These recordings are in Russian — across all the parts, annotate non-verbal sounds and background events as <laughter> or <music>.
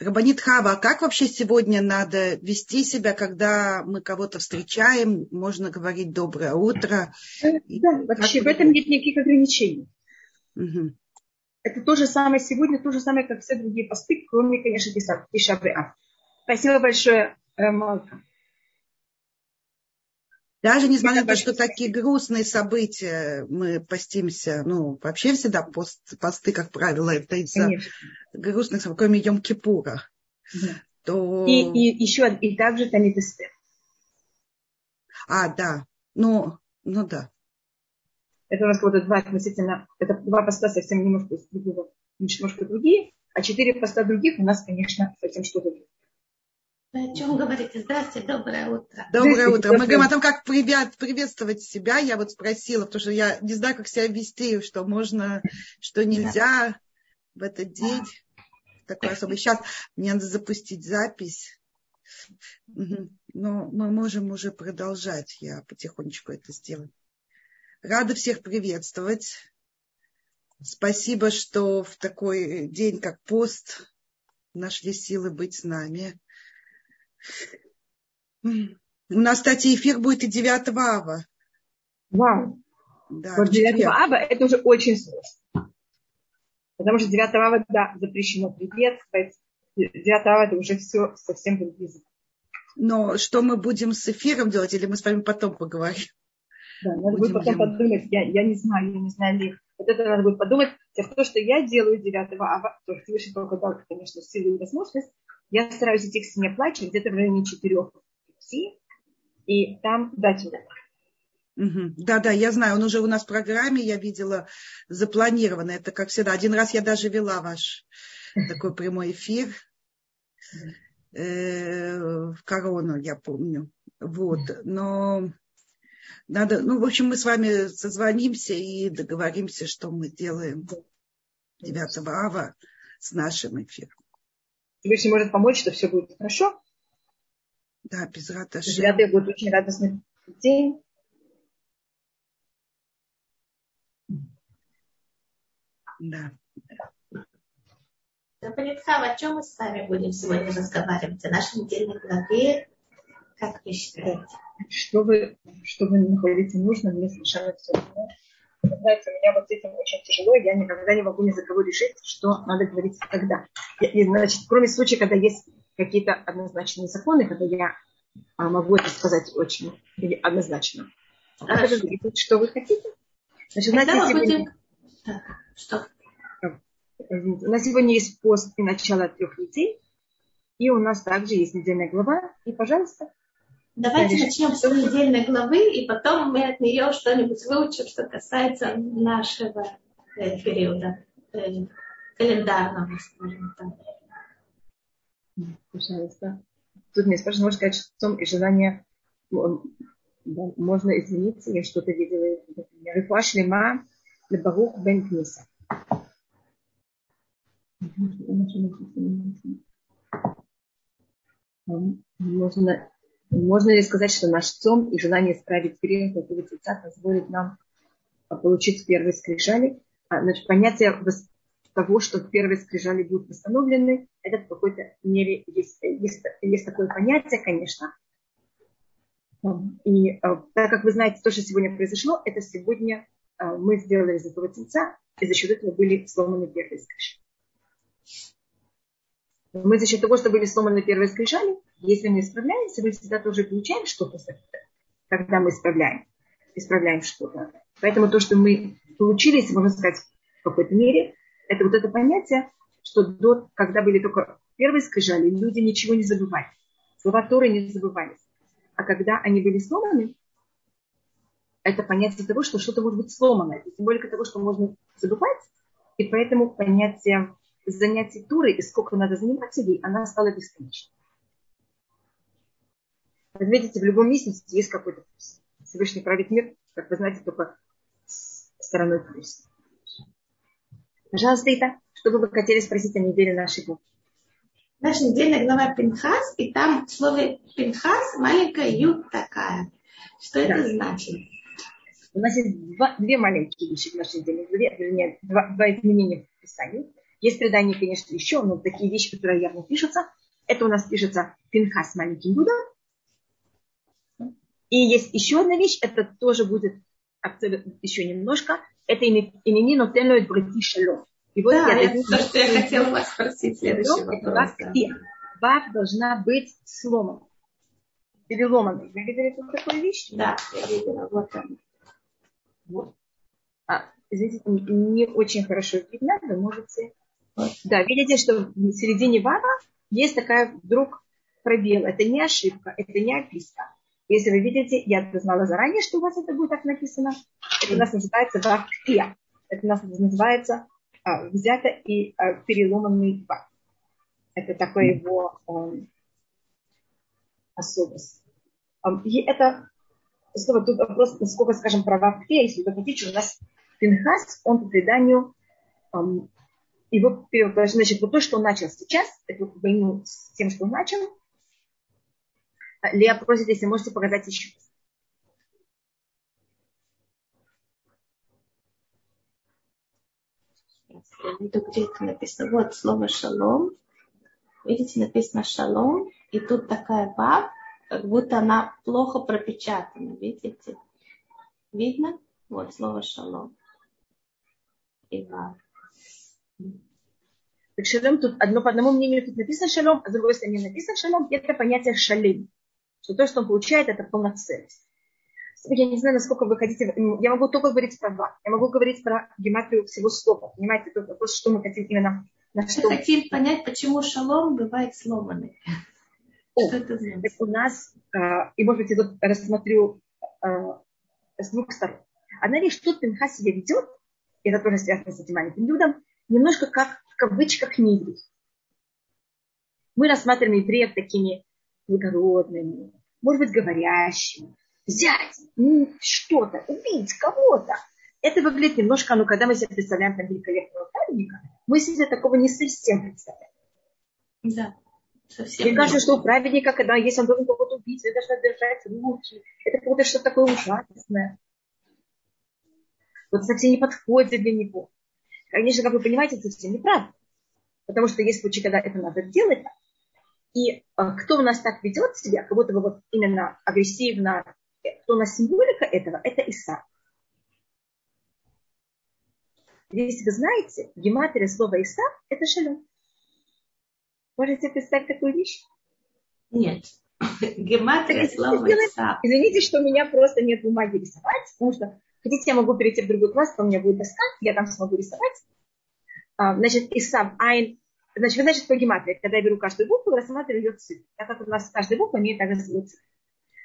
Рабанит Хава, а как вообще сегодня надо вести себя, когда мы кого-то встречаем? Можно говорить доброе утро. Да, вообще в этом нет никаких ограничений. Угу. Это то же самое сегодня, то же самое, как все другие посты, кроме, конечно, Тишабриа. Спасибо большое, Малка. Даже несмотря на то, что такие грустные события, мы постимся, ну, вообще всегда пост, посты, как правило, это из-за грустных событий, кроме Йом-Кипура. Да. То... И, и еще, и также Танит Эстер. А, да. Ну, ну да. Это у нас вот два относительно, это два поста совсем немножко другого, немножко другие, а четыре поста других у нас, конечно, совсем что-то другое. О чем говорите? Здравствуйте, доброе утро. Доброе утро. Мы говорим о том, как привет, приветствовать себя. Я вот спросила, потому что я не знаю, как себя вести, что можно, что нельзя да. в этот день. Такой особый. Сейчас мне надо запустить запись. Но мы можем уже продолжать. Я потихонечку это сделаю. Рада всех приветствовать. Спасибо, что в такой день, как пост, нашли силы быть с нами. У нас, кстати, эфир будет и 9 ава. Вау. Да, вот 9 ава это уже очень сложно. Потому что 9 ава, да, запрещено приветствовать. 9 ава это уже все совсем другие Но что мы будем с эфиром делать, или мы с вами потом поговорим? Да, надо будет потом подумать. Я, я не знаю, я не знаю ли. Вот это надо будет подумать. То, что я делаю 9 ава, то Всевышний только дал, конечно, силу и возможность, я стараюсь идти к стене плача где-то в районе 4 и там дать урок. Да, да, я знаю, он уже у нас в программе, я видела, запланировано. Это, как всегда, один раз я даже вела ваш такой прямой эфир <laughs> э, в корону, я помню. Вот, но надо, ну, в общем, мы с вами созвонимся и договоримся, что мы делаем 9 ава с нашим эфиром. Всевышний может помочь, что все будет хорошо. Да, без радости. Девятый будет очень радостный день. Да. Запалитхав, о чем мы с вами будем сегодня разговаривать? О нашей недельной главе? Как вы считаете? Что вы, что вы находите нужно, мне совершенно все равно знаете, у меня вот с этим очень тяжело, я никогда не могу ни за кого решить, что надо говорить когда. И, значит, кроме случая, когда есть какие-то однозначные законы, когда я а, могу это сказать очень однозначно. А вы говорите, что вы хотите? Значит, у нас сегодня... Что? У нас сегодня есть пост и начало трех недель, и у нас также есть недельная глава, и, пожалуйста, Давайте начнем с недельной главы, и потом мы от нее что-нибудь выучим, что касается нашего э, периода э, календарного, скажем так. Пожалуйста. Тут мне спрашивают, можно сказать, что и желание да, можно извиниться, я что-то видела, например, Рифуа Шлема Лебарух Бен Книса. Можно можно ли сказать, что наш цом и желание исправить грех этого лица позволит нам получить первые скрижали? А, значит, понятие того, что первые скрижали будут восстановлены, это в какой-то мере есть, есть, есть такое понятие, конечно. И а, так как вы знаете, то, что сегодня произошло, это сегодня а, мы сделали из этого тельца, и за счет этого были сломаны первые скрижали. Мы за счет того, что были сломаны первые скрижали, если мы исправляемся, мы всегда тоже получаем что-то, когда мы исправляем, исправляем что-то. Поэтому то, что мы получили, если можно сказать, в какой-то мере, это вот это понятие, что до, когда были только первые скрижали, люди ничего не забывали. Слова Торы не забывались. А когда они были сломаны, это понятие того, что что-то может быть сломано. Тем более того, что можно забывать. И поэтому понятие занятий Туры и сколько надо заниматься ей, она стала бесконечной. Как видите, в любом месте есть какой-то плюс. Всевышний правит мир, как вы знаете, только стороной плюс. Пожалуйста, Ита, что бы вы хотели спросить о неделе нашей главы? Наша недельная глава Пинхас, и там в слове Пинхас маленькая ют такая. Что да. это значит? У нас есть два, две маленькие вещи в нашей недельной главе, вернее, два, два изменения в Писании. Есть предания, конечно, еще, но такие вещи, которые явно пишутся. Это у нас пишется Пинхас маленьким Юдом. И есть еще одна вещь, это тоже будет еще немножко. Это имени Нотенлоид Брати Шалом. И вот да, я, то, что я хотела вас спросить следующий вопрос. Вав должна быть сломана. Переломанной. Вы видели тут такую вещь? Да, я видела. Вот он. Вот. А, извините, не очень хорошо видно, вы можете... Вот. Да, видите, что в середине вава есть такая вдруг пробел. Это не ошибка, это не описка. Если вы видите, я это знала заранее, что у вас это будет так написано. Это у нас называется вав Это у нас называется а, взято и а, переломанный вав. Это такой его um, особость. Um, и это снова тут вопрос, насколько, скажем, права если вы хотите, у нас Пинхас, он по преданию, um, его значит, вот то, что он начал сейчас, эту войну с тем, что он начал, Лея просит, если можете показать еще раз. Где это написано. Вот слово шалом. Видите, написано шалом. И тут такая вав, как будто она плохо пропечатана. Видите? Видно? Вот слово шалом. И вав. Так шалом тут одно по одному мнению тут написано шалом, а с другой стороны написано шалом. Это понятие шалим. Что то, что он получает, это полноценность. Я не знаю, насколько вы хотите. Я могу только говорить про два. Я могу говорить про гематрию всего слова. Понимаете, тут вопрос, что мы хотим именно на что. Мы хотим понять, почему шалом бывает сломанный. О, что это значит? У нас, а, и может быть, я тут рассмотрю а, с двух сторон. Одна вещь, что Пинха себя ведет, и это тоже связано с этим маленьким людом, немножко как в кавычках не Мы рассматриваем евреев такими благородными, может быть, говорящими, взять что-то, убить кого-то. Это выглядит немножко, ну, когда мы себе представляем там великолепного праведника, мы себе такого не совсем представляем. Да. Совсем Мне кажется, что у праведника, когда если он должен кого-то убить, он должен держать руки. Это какое-то что-то такое ужасное. Вот совсем не подходит для него. Конечно, как вы понимаете, это совсем неправда. Потому что есть случаи, когда это надо делать, и а, кто у нас так ведет себя, как будто бы вот именно агрессивно, кто у нас символика этого, это Иса. Если вы знаете, гематрия слова Иса – это шалом. Можете представить такую вещь? Нет. Гематрия слова Иса. Извините, что у меня просто нет бумаги рисовать, потому что хотите, я могу перейти в другой класс, то у меня будет доска, я там смогу рисовать. А, значит, Исав Айн Значит, вы знаете, что гематрия. Когда я беру каждую букву, рассматриваю ее цифры. Так как у нас каждая буква имеет также свою цифру.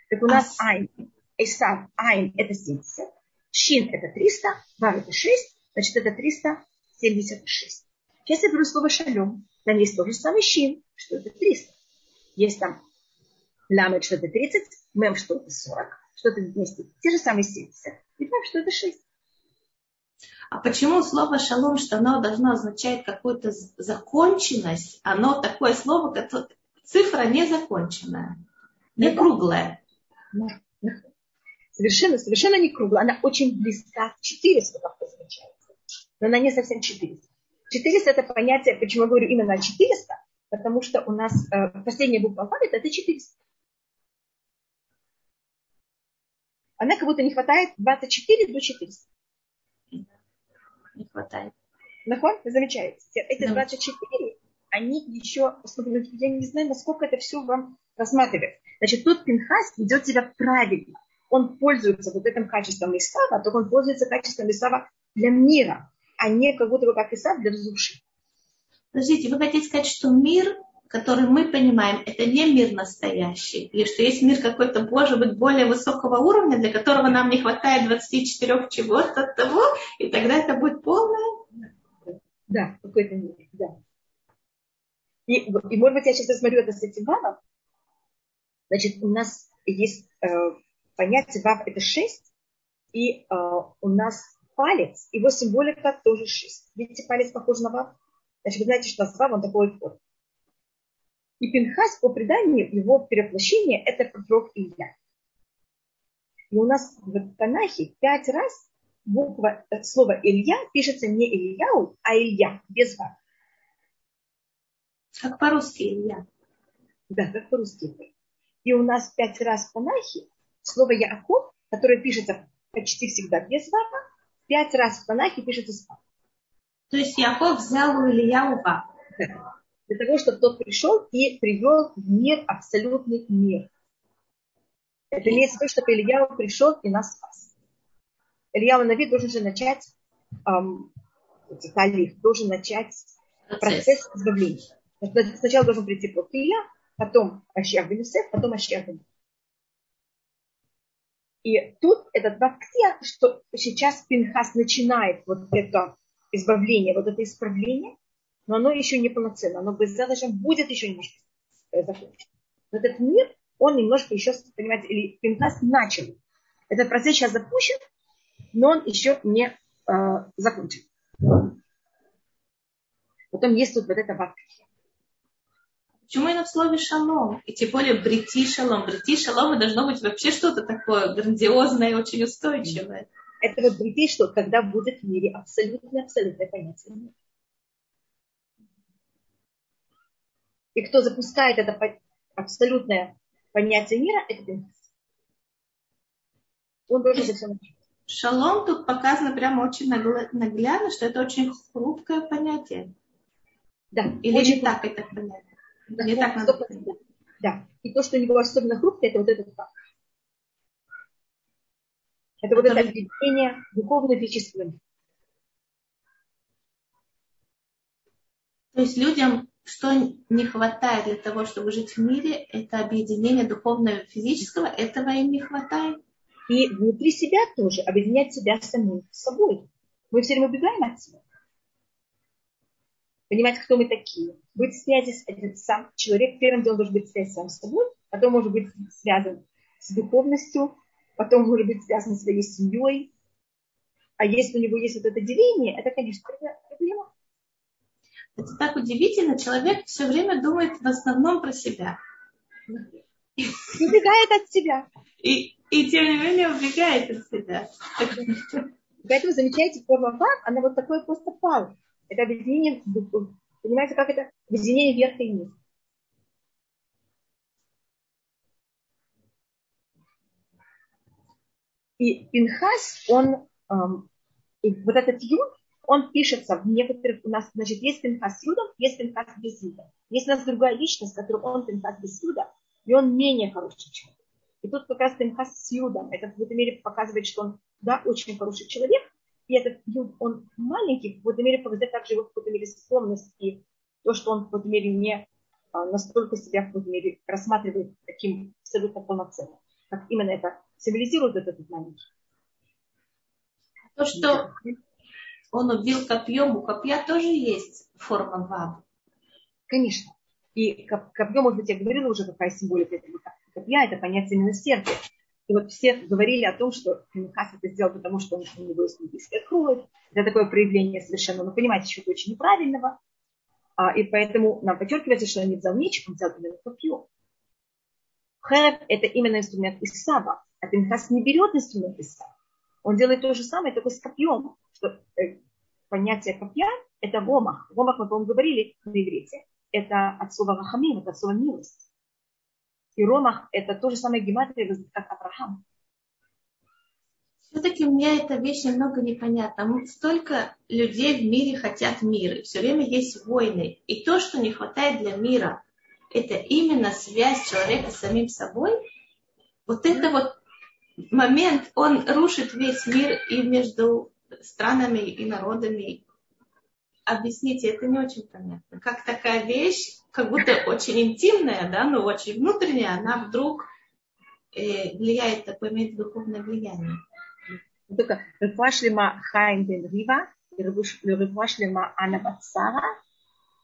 Так у нас айн, эйсав, айн это 70, шин это 300, вав это 6, значит это 376. Сейчас я беру слово шалем. Там есть тот же самый шин, что это 300. Есть там ламет, что это 30, мем, что это 40, что это вместе те же самые 70. И вав, что это 6. А почему слово шалом, что оно должно означать какую-то законченность, оно такое слово, которое, цифра не законченная, не круглая. Совершенно, совершенно не круглая. Она очень близка к 400, как означается. Но она не совсем 400. 400 это понятие, почему я говорю именно 400, потому что у нас э, последняя буква алфавита это 400. Она как будто не хватает 24 до 400 не хватает. Нахон, замечаете. Эти 24, они еще, я не знаю, насколько это все вам рассматривает. Значит, тут Пинхас ведет себя правильно. Он пользуется вот этим качеством Исава, только он пользуется качеством Исава для мира, а не как будто бы как Исав для души. Подождите, вы хотите сказать, что мир, который мы понимаем, это не мир настоящий, или что есть мир какой-то, может быть, более высокого уровня, для которого нам не хватает 24 чего-то от того, и тогда это будет полное? Да, какой-то мир, да. И, и может быть, я сейчас рассмотрю это с этим вавом. Значит, у нас есть э, понятие вав это 6, и э, у нас палец, его символика тоже 6. Видите, палец похож на вав? Значит, вы знаете, что у нас вав, он такой вот и Пинхас по преданию, его перевоплощение, это пророк Илья. И у нас в Танахе пять раз буква, э, слово Илья пишется не Ильяу, а Илья, без ва. Как по-русски Илья. Да, как по-русски. И у нас пять раз в Танахе слово Яаков, которое пишется почти всегда без вава, пять раз в Танахе пишется с вава. То есть Яков взял у Илья вав. <laughs> Для того, чтобы тот пришел и привел в мир абсолютный мир. Это имеется в виду, чтобы Илья пришел и нас спас. Илья Нави должен же начать эм, должен начать процесс избавления. Сначала должен прийти пророк Илья, потом Ашер бен потом бен И тут этот вактия, что сейчас Пинхас начинает вот это избавление, вот это исправление, но оно еще не полноценно, оно даже будет еще немножко закончено. Но этот мир, он немножко еще, понимаете, или Пинхас начал. Этот процесс сейчас запущен, но он еще не э, закончен. Потом есть тут вот это вактия. Почему именно в слове шалом? И тем более брити шалом. Брити шалом должно быть вообще что-то такое грандиозное и очень устойчивое. Это вот брити, что когда будет в мире абсолютно, абсолютное понятие мира. И кто запускает это абсолютное понятие мира, это Пинхас. Он должен быть Шалом тут показано прямо очень наглядно, что это очень хрупкое понятие. Да. Или очень не так это понятие. Да, не так надо. Да. И то, что у него особенно хрупкое, это вот этот факт. Это вот это объединение духовно-физического То есть людям, что не хватает для того, чтобы жить в мире, это объединение духовного и физического, этого им не хватает. И внутри себя тоже объединять себя самим собой. Мы все время убегаем от себя понимать, кто мы такие, быть в связи с этим сам человек, первым делом должен быть связь сам с собой, потом может быть связан с духовностью, потом может быть связан с своей семьей. А если у него есть вот это деление, это, конечно, проблема. Это так удивительно. Человек все время думает в основном про себя. Убегает от себя. И, и тем не менее убегает от себя. Поэтому замечайте, форма вав, она вот такой просто пал. Это объединение. Понимаете, как это? Объединение верха и низа. И Пинхас, он, эм, и вот этот юд, он пишется в некоторых, у нас, значит, есть Пинхас с юдом, есть Пинхас без юда. Есть у нас другая личность, которая он Пинхас без юда, и он менее хороший человек. И тут как раз Пинхас с юдом, это в какой-то мере показывает, что он, да, очень хороший человек, и этот юг, он маленький, в какой-то мере показать также его в какой-то мере скромность и то, что он в какой-то мере не а, настолько себя в какой-то мере рассматривает таким абсолютно полноценным. Как именно это символизирует этот маленький. То, что он убил копьем, у копья тоже есть форма вав. Конечно. И копье, может быть, я говорила уже, какая символика этого копья, это понятие милосердия. И вот все говорили о том, что Хас это сделал, потому что у него есть индийская кровь. Это такое проявление совершенно, ну, понимаете, чего-то очень неправильного. А, и поэтому нам подчеркивается, что он не взял меч, он взял именно копье. Херев – это именно инструмент Исава. А Пинхас не берет инструмент Исава. Он делает то же самое, только с копьем. Что, э, понятие копья – это ромах. Ромах, мы, по-моему, говорили на иврите. Это от слова рахамим, это от слова милость. И Ромах – это то же самое гематрия, как Авраам. Все-таки мне эта вещь немного непонятна. Столько людей в мире хотят мира. Все время есть войны. И то, что не хватает для мира, это именно связь человека с самим собой. Вот это вот момент, он рушит весь мир и между странами и народами, объясните, это не очень понятно. Как такая вещь, как будто очень интимная, да, но очень внутренняя, она вдруг э, влияет, такое имеет духовное влияние. Только Рефуашлима Хайм бен Рива,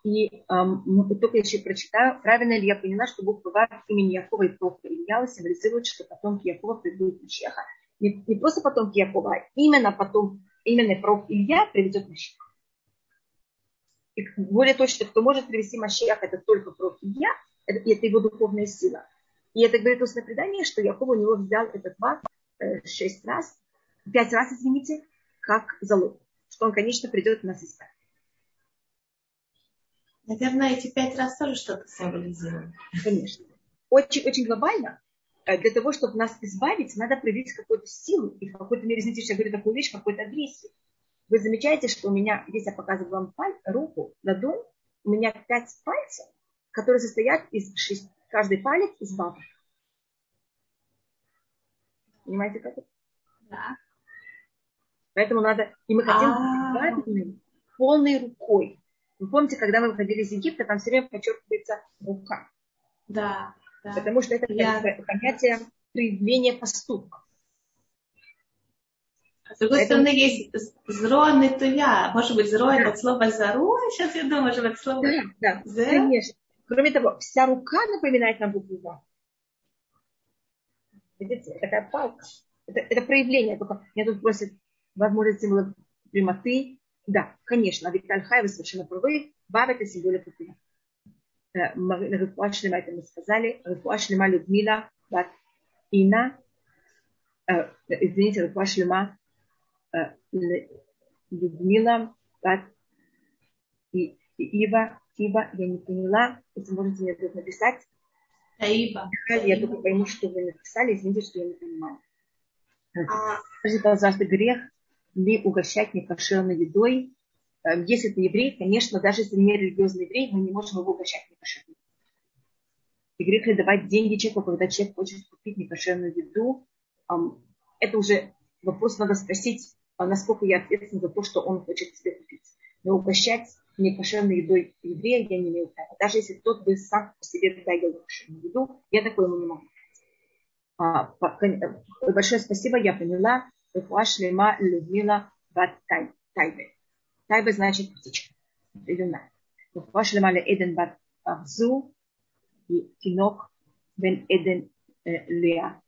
и эм, только еще прочитаю, правильно ли я поняла, что буква Вав имени Якова и пророка Ильява символизирует, что потомки Якова придут Мащеха. Не, не просто потомки Якова, а именно потом, именно пророк Илья приведет Мащеха. И более точно, кто может привести Машиах, это только пророк Илья, это, это его духовная сила. И это говорит устное предание, что Яков у него взял этот маг э, шесть раз, пять раз, извините, как залог, что он, конечно, придет нас искать. Наверное, эти пять раз тоже что-то символизируют. Конечно. Очень, очень глобально. Э, для того, чтобы нас избавить, надо проявить какую-то силу. И в какой-то мере, извините, я говорю такую вещь, какой-то агрессию. Вы замечаете, что у меня, здесь я показываю вам паль, руку, ладонь, у меня пять пальцев, которые состоят из шести, каждый палец из бабок. Понимаете, как это? Да. Поэтому надо, и мы хотим быть а. полной рукой. Вы помните, когда мы выходили из Египта, там все время подчеркивается рука. Да. Да. Потому что это Я... понятие проявления поступка. С другой Поэтому... стороны, есть зро туя. Может быть, зро да. это слово зару, сейчас я думаю, может быть, слово Да, да, конечно. Кроме того, вся рука напоминает нам букву «в». Видите, такая палка. Это, это проявление. Только меня тут просят, возможно, символы прямоты. Да, конечно, Виктор Хай, вы совершенно правы. Баб это символика прямоты. Рифуа Шлема, это мы сказали. Рифуа Шлема Людмила, бат Ина. Извините, Рифуа Шлема Людмила, бат Ива, Тиба, я не поняла, если можете мне тут написать. Таиба. Я только пойму, что вы написали, извините, что я не понимаю. А... Скажите, пожалуйста, грех ли угощать некошерной едой? Э, если ты еврей, конечно, даже если не религиозный еврей, мы не можем его угощать некошерной И грех ли давать деньги человеку, когда человек хочет купить некошерную еду? Это уже вопрос надо спросить, а насколько я ответственна за то, что он хочет себе купить. Но угощать некошерной едой еврея я не имею права. Даже если тот бы сам по себе ел некошерную еду, я такое ему не могу. А, э, большое спасибо, я поняла. Рефуа шлема Людмила Бат Тайбе значит птичка. Рефуа шлема Эден Бат Авзу и Тинок Бен Эден э, Леа.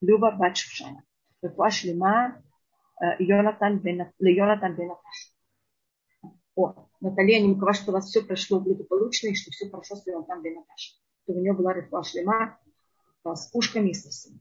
Люба Бат Шушана. Рефуа шлема Йонатан Бен Наташ. О, Наталья, я не макова, что у вас все прошло благополучно и что все хорошо с Йонатан Бен Наташ. Что у нее была рефуа шлема с ушками и с усами.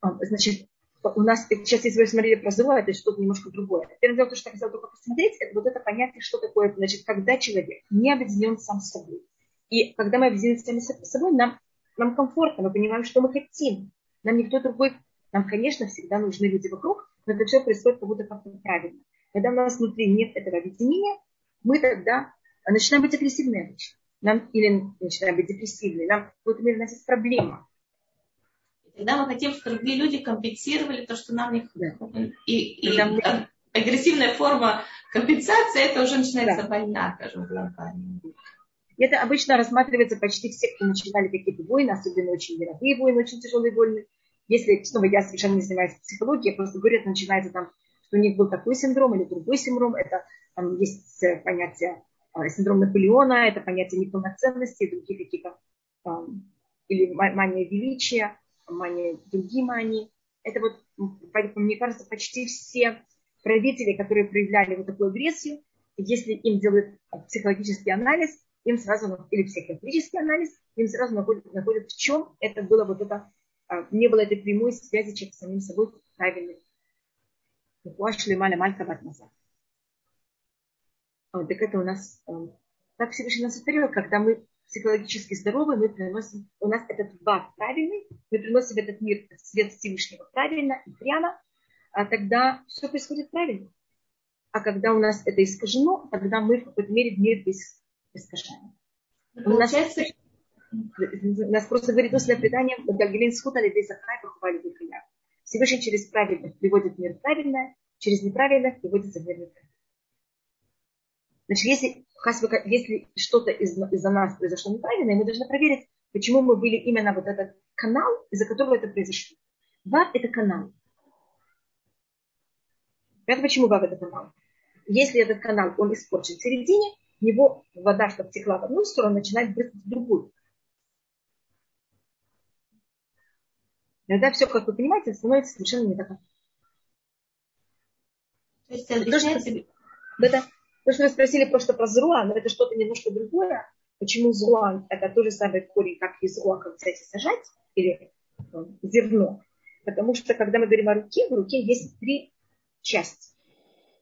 Значит, у нас сейчас, если вы смотрели про зло, это что-то немножко другое. Первое дело, то, что я хотела только посмотреть, это вот это понятие, что такое, значит, когда человек не объединен сам с собой. И когда мы объединены сами с собой, нам, нам комфортно, мы понимаем, что мы хотим. Нам никто другой, нам, конечно, всегда нужны люди вокруг, но это все происходит как будто как-то правильно. Когда у нас внутри нет этого объединения, мы тогда начинаем быть агрессивными. Нам, или начинаем быть депрессивными, нам в какой-то мере у нас есть проблема. Тогда мы хотим, чтобы другие люди компенсировали то, что нам не да. И, и мы... агрессивная форма компенсации, это уже начинается да. война, скажем, глобально. Это обычно рассматривается почти все, кто начинали какие-то войны, особенно очень мировые войны, очень тяжелые войны. Если, снова я совершенно не занимаюсь психологией, я просто говорю, это начинается там, что у них был такой синдром или другой синдром. Это там есть понятие а, синдром Наполеона, это понятие неполноценности, другие какие-то или мания величия мания, другие мании. Это вот, мне кажется, почти все правители, которые проявляли вот такую агрессию, если им делают психологический анализ, им сразу, или психиатрический анализ, им сразу находят, находят в чем это было вот это, а, не было этой прямой связи человека с самим собой правильной. Вот, так это у нас, э, так Всевышний нас сотворил, когда мы психологически здоровы, мы приносим, у нас этот бак правильный, мы приносим этот мир, свет Всевышнего правильно и прямо, а тогда все происходит правильно. А когда у нас это искажено, тогда мы в какой-то мере мир весь искажаем. У нас, у нас просто говорит устное предание, Гальгелин Схута Лидей Захай Бихая. Всевышний через правильность приводит мир правильное, через неправильное приводится мир неправильное. Значит, если, если что-то из, из-за нас произошло неправильно, мы должны проверить, почему мы были именно вот этот канал, из-за которого это произошло. Вав – это канал. Это почему Вав – это канал? Если этот канал, он испорчен в середине, в него вода, чтобы текла в одну сторону, начинает брызгать в другую. Тогда все, как вы понимаете, становится совершенно не так. То есть объясняется... то, что вы спросили просто про зруа, но это что-то немножко другое. Почему зруа – это тот же самый корень, как и зруа, как взять сажать, или э, зерно. Потому что, когда мы говорим о руке, в руке есть три части.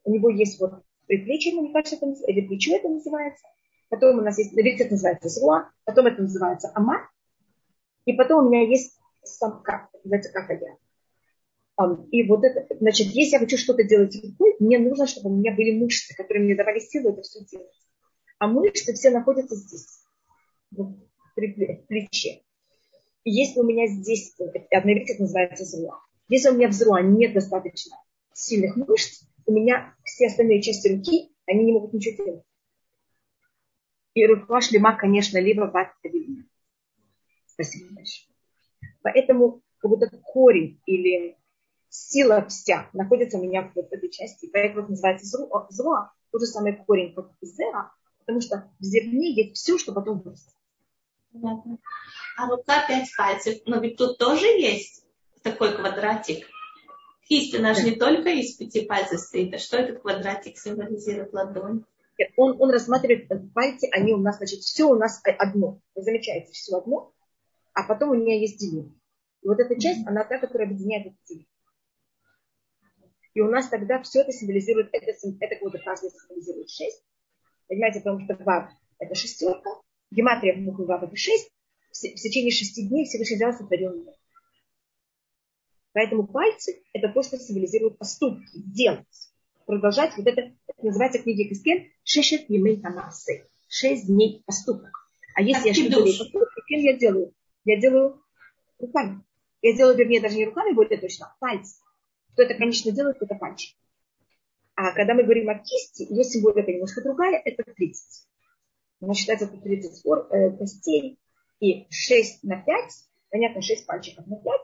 У него есть вот предплечье, мне кажется, это, или плечо это называется. Потом у нас есть, на это называется зруа, потом это называется ама. И потом у меня есть самка, называется какая. И вот это, значит, если я хочу что-то делать рукой, мне нужно, чтобы у меня были мышцы, которые мне давали силу это все делать. А мышцы все находятся здесь, в плече. И если у меня здесь, одновременно это называется зруа. Если у меня в зруа нет достаточно сильных мышц, у меня все остальные части руки, они не могут ничего делать. И рука шлема, конечно, либо бат Спасибо большое. Поэтому как будто корень или сила вся находится у меня в этой части. Поэтому это называется зло, зло тот же самый корень, как зера, потому что в зерне есть все, что потом вырастет. А рука пять пальцев, но ведь тут тоже есть такой квадратик. Кисть, она же не только из пяти пальцев стоит, а что этот квадратик символизирует ладонь? Он, он рассматривает пальцы, они у нас, значит, все у нас одно. Вы замечаете, все одно, а потом у меня есть деление. И вот эта часть, она та, которая объединяет эти. И у нас тогда все это символизирует, это, это каждый символизирует шесть. Понимаете, потому что вав это шестерка, гематрия в букве вав это шесть. В, в течение шести дней Всевышний взял сотворил мир. Поэтому пальцы – это то, что символизирует поступки, делать. Продолжать вот это, это называется в книге Кискен «Шешет емей тамасы» – шесть дней поступок. А если я что-то делаю поступки, кем я делаю? Я делаю руками. Я делаю, вернее, даже не руками, более точно, а пальцы. Кто это, конечно, делает, это пальчик. А когда мы говорим о кисти, ее символика немножко другая, это 30. Она считается, это 30 спор, э, костей и 6 на 5, понятно, 6 пальчиков на 5,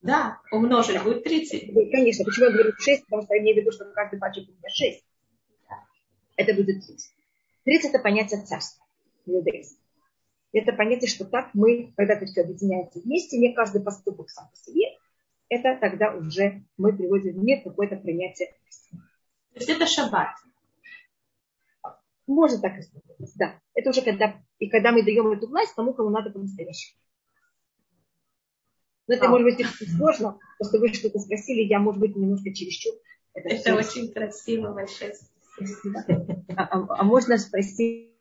да, умножить будет 30. Конечно, почему я говорю 6, потому что я имею в виду, что каждый пальчик у меня 6. Это будет 30. 30 это понятие царства Это понятие, что так мы, когда это все объединяется вместе, не каждый поступок сам по себе, это тогда уже мы приводим в мир какое-то принятие. То есть это шаббат. Можно так и сказать, да. Это уже когда, и когда мы даем эту власть тому, кому надо по-настоящему. Но это, а. может быть, сложно, просто вы что-то спросили, я, может быть, немножко чересчур. Это, это очень красиво, большое а, а, а можно спросить,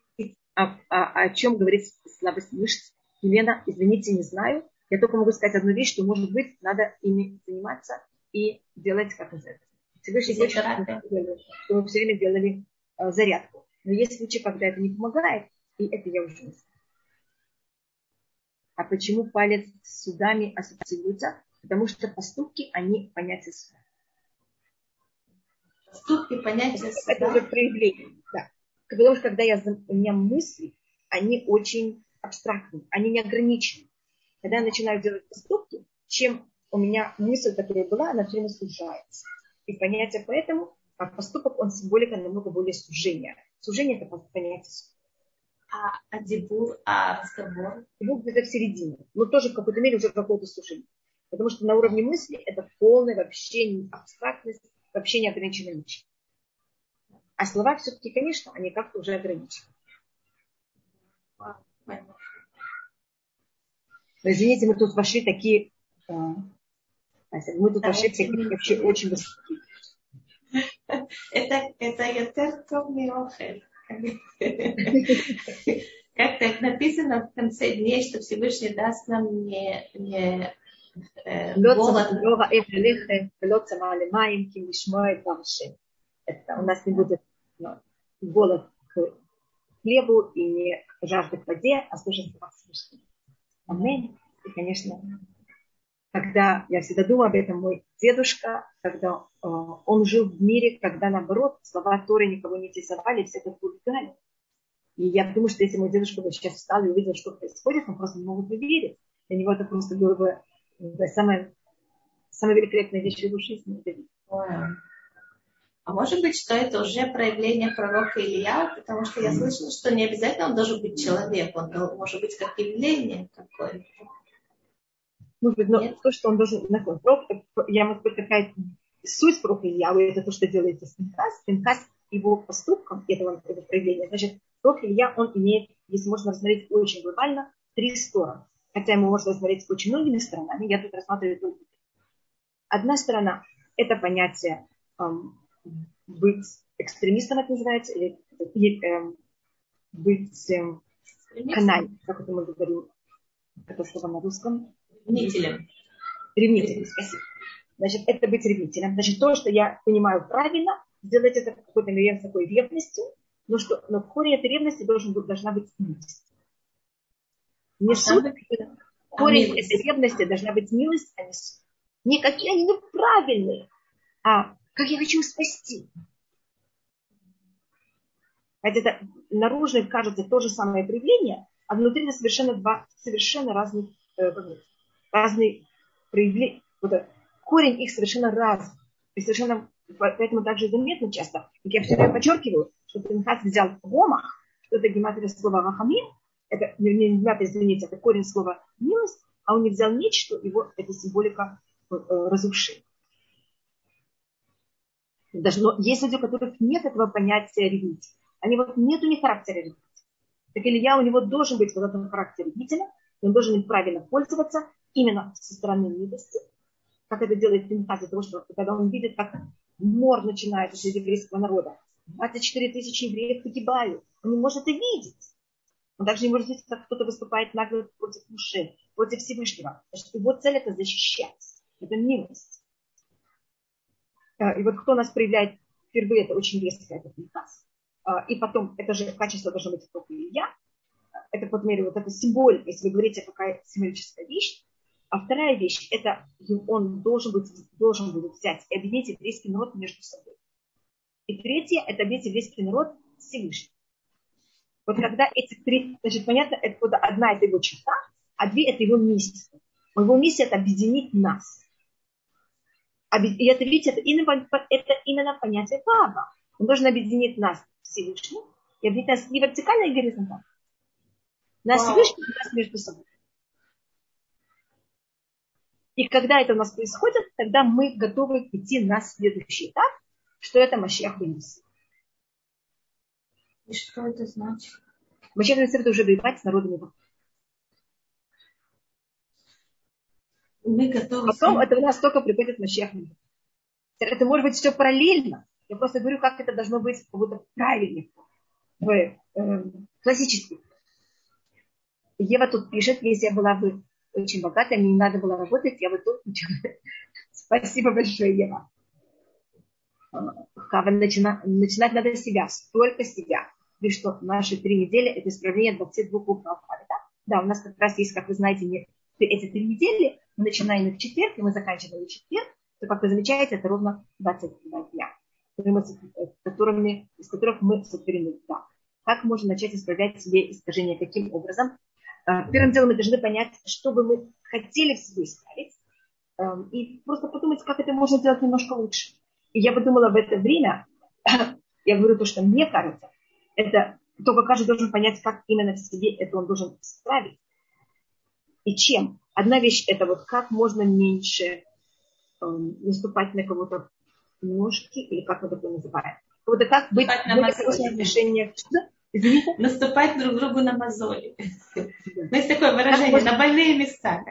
а, а, о чем говорит слабость мышц? Елена, извините, не знаю. Я только могу сказать одну вещь, что, может быть, надо ими заниматься и делать как из этого. Всевышний хочет, чтобы мы все время делали э, зарядку. Но есть случаи, когда это не помогает, и это я уже не знаю. А почему палец с судами ассоциируется? Потому что поступки, они понятия суда. Поступки, понятия суда. Это уже проявление, да. Потому что когда я, у меня мысли, они очень абстрактные, они не ограничены. Когда я начинаю делать поступки, чем у меня мысль, которая была, она все время сужается. И понятие поэтому, а поступок, он символика намного более сужения. Сужение – это понятие. А, а дебур, а разговор? Дебур где-то в середине. Но тоже в какой-то мере уже какое-то сужение. Потому что на уровне мысли это полная вообще абстрактность, вообще не ограничена ничем. А слова все-таки, конечно, они как-то уже ограничены. Но извините, мы тут вошли такие... Мы тут вошли такие вообще очень высокие. Это, это это Как-то написано в конце дней, что Всевышний даст нам не, не э, голод. Это у нас не будет ну, голод к хлебу и не жажды к воде, а слушать слова Всевышнего. Аминь. И, конечно, когда я всегда думаю об этом, мой дедушка, когда э, он жил в мире, когда наоборот слова Торы никого не интересовали, все это убегали. И я думаю, что если мой дедушка бы сейчас встал и увидел, что происходит, он просто не мог бы верить. Для него это просто было бы да, самая, самая великолепная вещь в его жизни. А может быть, что это уже проявление пророка Илья, потому что я слышала, что не обязательно он должен быть человек, он может быть как явление какое-то. Может быть, но Нет. то, что он должен... Я могу сказать, какая суть пророка Ильяу, это то, что делается с Пинкас. Пинкас его поступком, этого, этого проявления, значит, пророк Илья, он имеет, если можно рассмотреть очень глобально, три стороны. Хотя ему можно рассмотреть очень многими сторонами, я тут рассматриваю только Одна сторона – это понятие эм, быть экстремистом это называется, или, или э, быть э, каналь, как это мы говорим, это слово на русском. Ревнителем. Ревнителем, спасибо. Значит, это быть ревнителем. Значит, то, что я понимаю правильно, сделать это в какой-то мере с такой ревностью, но, что, но в корне этой ревности должен, должна быть милость. Не а суд, корень а этой ревности должна быть милость, а не суд. Никакие они неправильные, а как я хочу спасти. Это наружно кажется то же самое проявление, а внутри это совершенно два совершенно разных, э, разные проявления. Вот, корень их совершенно разный. И совершенно, поэтому также заметно часто, как я все время подчеркиваю, что Пинхас взял гомах, что это гематрия слова рахамим, это, не гематрия, извините, это корень слова милость, а он не взял нечто, его эта символика э, разрушила. Даже, но есть люди, у которых нет этого понятия ревнителя. Они вот нет у них характера ревнителя. Так или я у него должен быть вот этот характер ревнителя, он должен им правильно пользоваться именно со стороны милости, как это делает Пинхас, для того, что когда он видит, как мор начинается из еврейского народа, 24 тысячи евреев погибают, он не может это видеть. Он также не может видеть, как кто-то выступает нагло против Муше, против Всевышнего. Потому что его цель это защищать. Это милость. А, и вот кто нас проявляет впервые, это очень резко, это Пинхас. А, и потом, это же качество должно быть только я. Это, по мере, вот это символ, если вы говорите, какая символическая вещь. А вторая вещь, это он должен, быть, должен будет взять и объединить еврейский народ между собой. И третье, это объединить еврейский народ с Всевышним. Вот когда эти три, значит, понятно, это одна это его черта, а две это его миссия. Его миссия это объединить нас. И это, видите, это именно, это именно понятие Пава. Он должен объединить нас Всевышним и объединить нас не вертикально, и горизонтально. Нас Всевышний и нас между собой. И когда это у нас происходит, тогда мы готовы идти на следующий этап, что это Машех Бенис. И что это значит? Машех Бенис это уже воевать с народом его. Мы готовы. Потом это у нас только приходит Машех. Это может быть все параллельно. Я просто говорю, как это должно быть как будто правильно, в э, классически. Ева тут пишет, если я была бы очень богатая, мне не надо было работать, я бы тут <laughs> Спасибо большое, Ева. Хава, начина, начинать надо с себя, только с себя. И что наши три недели это исправление 22 букв алфавита. Да? у нас как раз есть, как вы знаете, эти три недели, начинаем их в четверг, и мы заканчиваем в четверг, то, как вы замечаете, это ровно 22 дня, которыми, из которых мы сотворены. Да. Как можно начать исправлять себе искажения? Каким образом? А, первым делом мы должны понять, что бы мы хотели в себе исправить, эм, и просто подумать, как это можно сделать немножко лучше. И я подумала в это время, <coughs> я говорю то, что мне кажется, это только каждый должен понять, как именно в себе это он должен исправить. И чем. Одна вещь это вот как можно меньше э, наступать на кого-то ножки, или как мы это называем. Вот это как быть хороших отношениях. Извините? Наступать друг другу на мозоли. Да. Ну, есть такое выражение, можно... на больные места.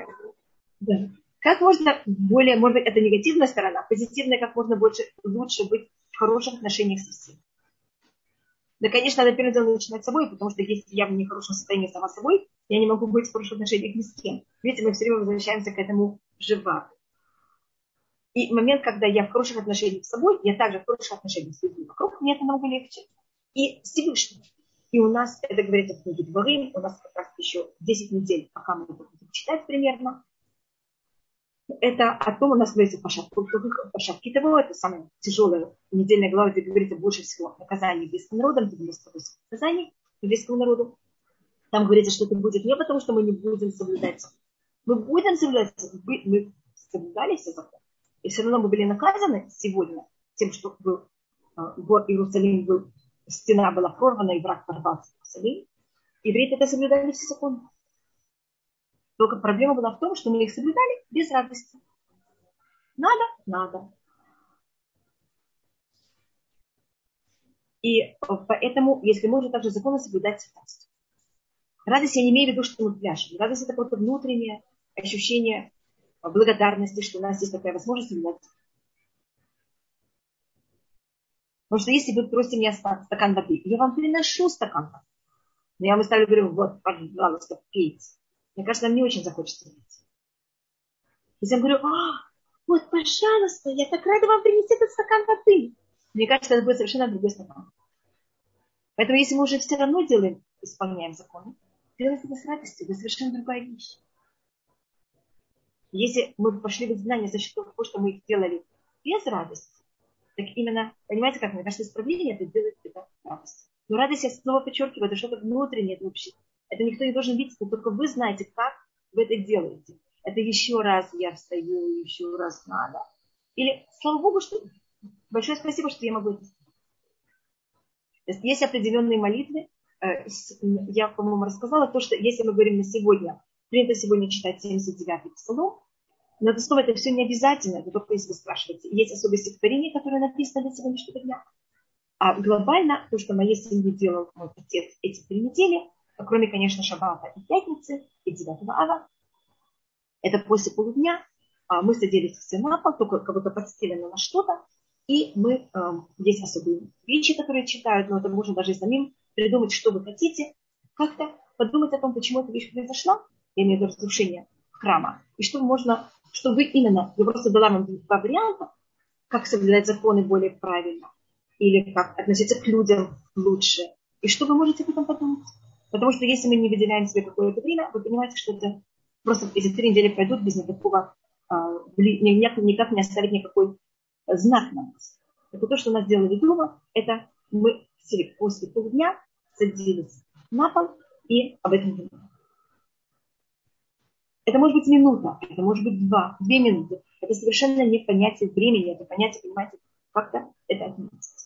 Да. Как можно более, может быть, это негативная сторона, позитивная, как можно больше, лучше быть в хороших отношениях со всеми. Да, конечно, надо первым делом начинать с собой, потому что если я в нехорошем состоянии сама собой, я не могу быть в хороших отношениях ни с кем. Видите, мы все время возвращаемся к этому живо. И момент, когда я в хороших отношениях с собой, я также в хороших отношениях с людьми вокруг, мне это намного легче. И Всевышний. И у нас, это говорится в книге Дворим, у нас как раз еще 10 недель, пока мы будем читать примерно, это о том, у нас говорится Пашат Китово, это самая тяжелая недельная глава, где говорится больше всего наказаний еврейским народом, 98 наказаний еврейскому народу. Там говорится, что это будет не потому, что мы не будем соблюдать. Мы будем соблюдать, мы соблюдали все законы. И все равно мы были наказаны сегодня тем, что был, а, город Иерусалим был, стена была прорвана, и враг порвался в Иерусалим. Евреи это соблюдали все законы. Только проблема была в том, что мы их соблюдали без радости. Надо, надо. И поэтому, если можно также законно соблюдать святость. Радость я не имею в виду, что мы пляшем. Радость это просто внутреннее ощущение благодарности, что у нас есть такая возможность соблюдать. Потому что если вы просите меня стакан воды, я вам приношу стакан воды. Но я вам ставлю, говорю, вот, пожалуйста, пейте. Мне кажется, нам не очень захочется пить. Если я говорю, а, вот, пожалуйста, я так рада вам принести этот стакан воды. Мне кажется, это будет совершенно другой стакан. Поэтому если мы уже все равно делаем, исполняем законы, делайте это с радостью, это совершенно другая вещь. Если мы пошли в изгнание за счет того, что мы их делали без радости, так именно, понимаете, как мне кажется, исправление это делать это радость. Но радость, я снова подчеркиваю, это что-то внутреннее, это вообще. Это никто не должен видеть, только вы знаете, как вы это делаете. Это еще раз я встаю, еще раз надо. Или, слава Богу, что большое спасибо, что я могу это сделать. Есть определенные молитвы. Э, я, по-моему, рассказала то, что если мы говорим на сегодня, принято сегодня читать 79-й псалом, но это снова это все не обязательно, это только если вы спрашиваете. Есть особые стихотворения, которые написаны для сегодняшнего дня. А глобально, то, что моей семье делал мой отец эти три недели, кроме, конечно, шаббата и пятницы, и 9 ава, это после полудня, а мы садились все на пол, только кого-то подстелено на что-то, и мы, э, есть особые вещи, которые читают, но это можно даже самим придумать, что вы хотите, как-то подумать о том, почему эта вещь произошла, я имею в виду разрушение храма, и что можно, что вы именно, я просто дала вам два варианта, как соблюдать законы более правильно, или как относиться к людям лучше, и что вы можете об этом подумать. Потому что если мы не выделяем себе какое-то время, вы понимаете, что это просто эти три недели пройдут без никакого, а, никак, никак не оставить никакой знак на нас. Так то, что нас делали дома, это мы после полдня садились на пол и об этом думали. Это может быть минута, это может быть два, две минуты. Это совершенно не понятие времени, это понятие, понимаете, как-то это отметить.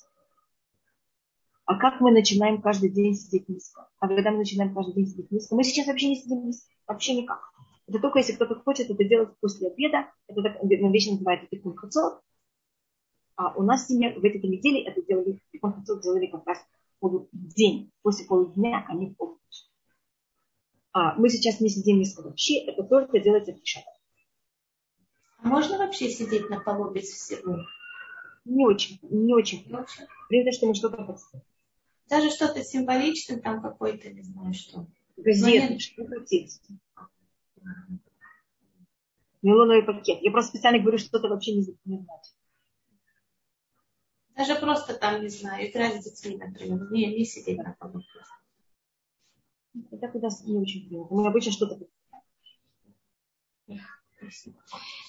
А как мы начинаем каждый день сидеть низко? А когда мы начинаем каждый день сидеть низко? Мы сейчас вообще не сидим низко. Вообще никак. Это только если кто-то хочет это делать после обеда. Это так вещь называется тикун хацот. А у нас в семье в этой неделе это делали, тикун хацот делали как раз день. После полудня, а не в полночь. А мы сейчас не сидим низко вообще. Это только делается в. А можно вообще сидеть на полу без всего? Не очень, не очень. Не очень. Что мы что-то подставим. Даже что-то символичное, там какой-то, не знаю что. Газеты, что хотите. Нейлоновый пакет. Я просто специально говорю, что это вообще не, значит. Даже просто там, не знаю, играть с детьми, например. Не, не сидеть на полу. Это куда не очень принято. Мы обычно что-то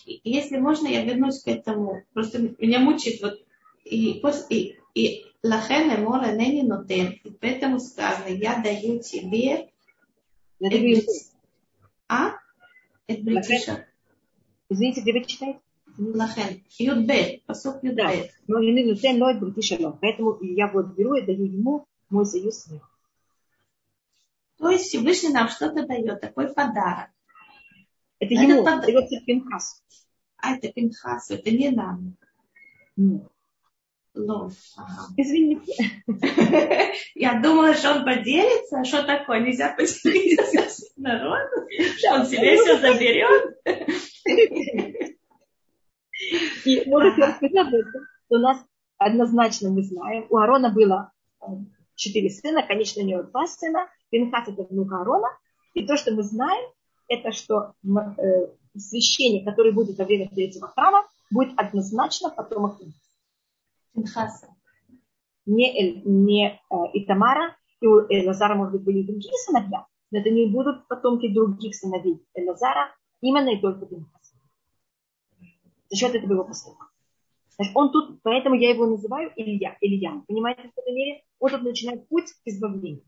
Если можно, я вернусь к этому. Просто меня мучает вот и, и, и Лахен эмор анени нотен. И поэтому сказано, я даю тебе а? Это бритиша. Извините, где вы читаете? Лахен. Юдбет. Посок Юдбет. Но не нотен, но это бритиша. Поэтому я вот беру и даю ему мой союз с ним. То есть Всевышний нам что-то дает, такой подарок. Это ему, под... дается Пинхасу. А, это Пинхасу, это не нам. Нет. Ну, ага. Извините. <laughs> Я думала, что он поделится. А что такое? Нельзя поделиться с народом? Что он себе все заберет? И можете рассказать об этом. У нас однозначно мы знаем, у Арона было э, четыре сына, конечно, у него два сына. Пинхас это внук Арона. И то, что мы знаем, это что э, священник, который будет во время третьего храма, будет однозначно потомок Пинхаса. Пинхаса. Не, не э, Итамара, и у Элазара, может быть, были другие сыновья, но это не будут потомки других сыновей Элазара, именно и только Пинхаса. За счет этого его поступка. Значит, он тут, поэтому я его называю Илья, Илья. Понимаете, в какой мере? Он тут начинает путь к избавлению.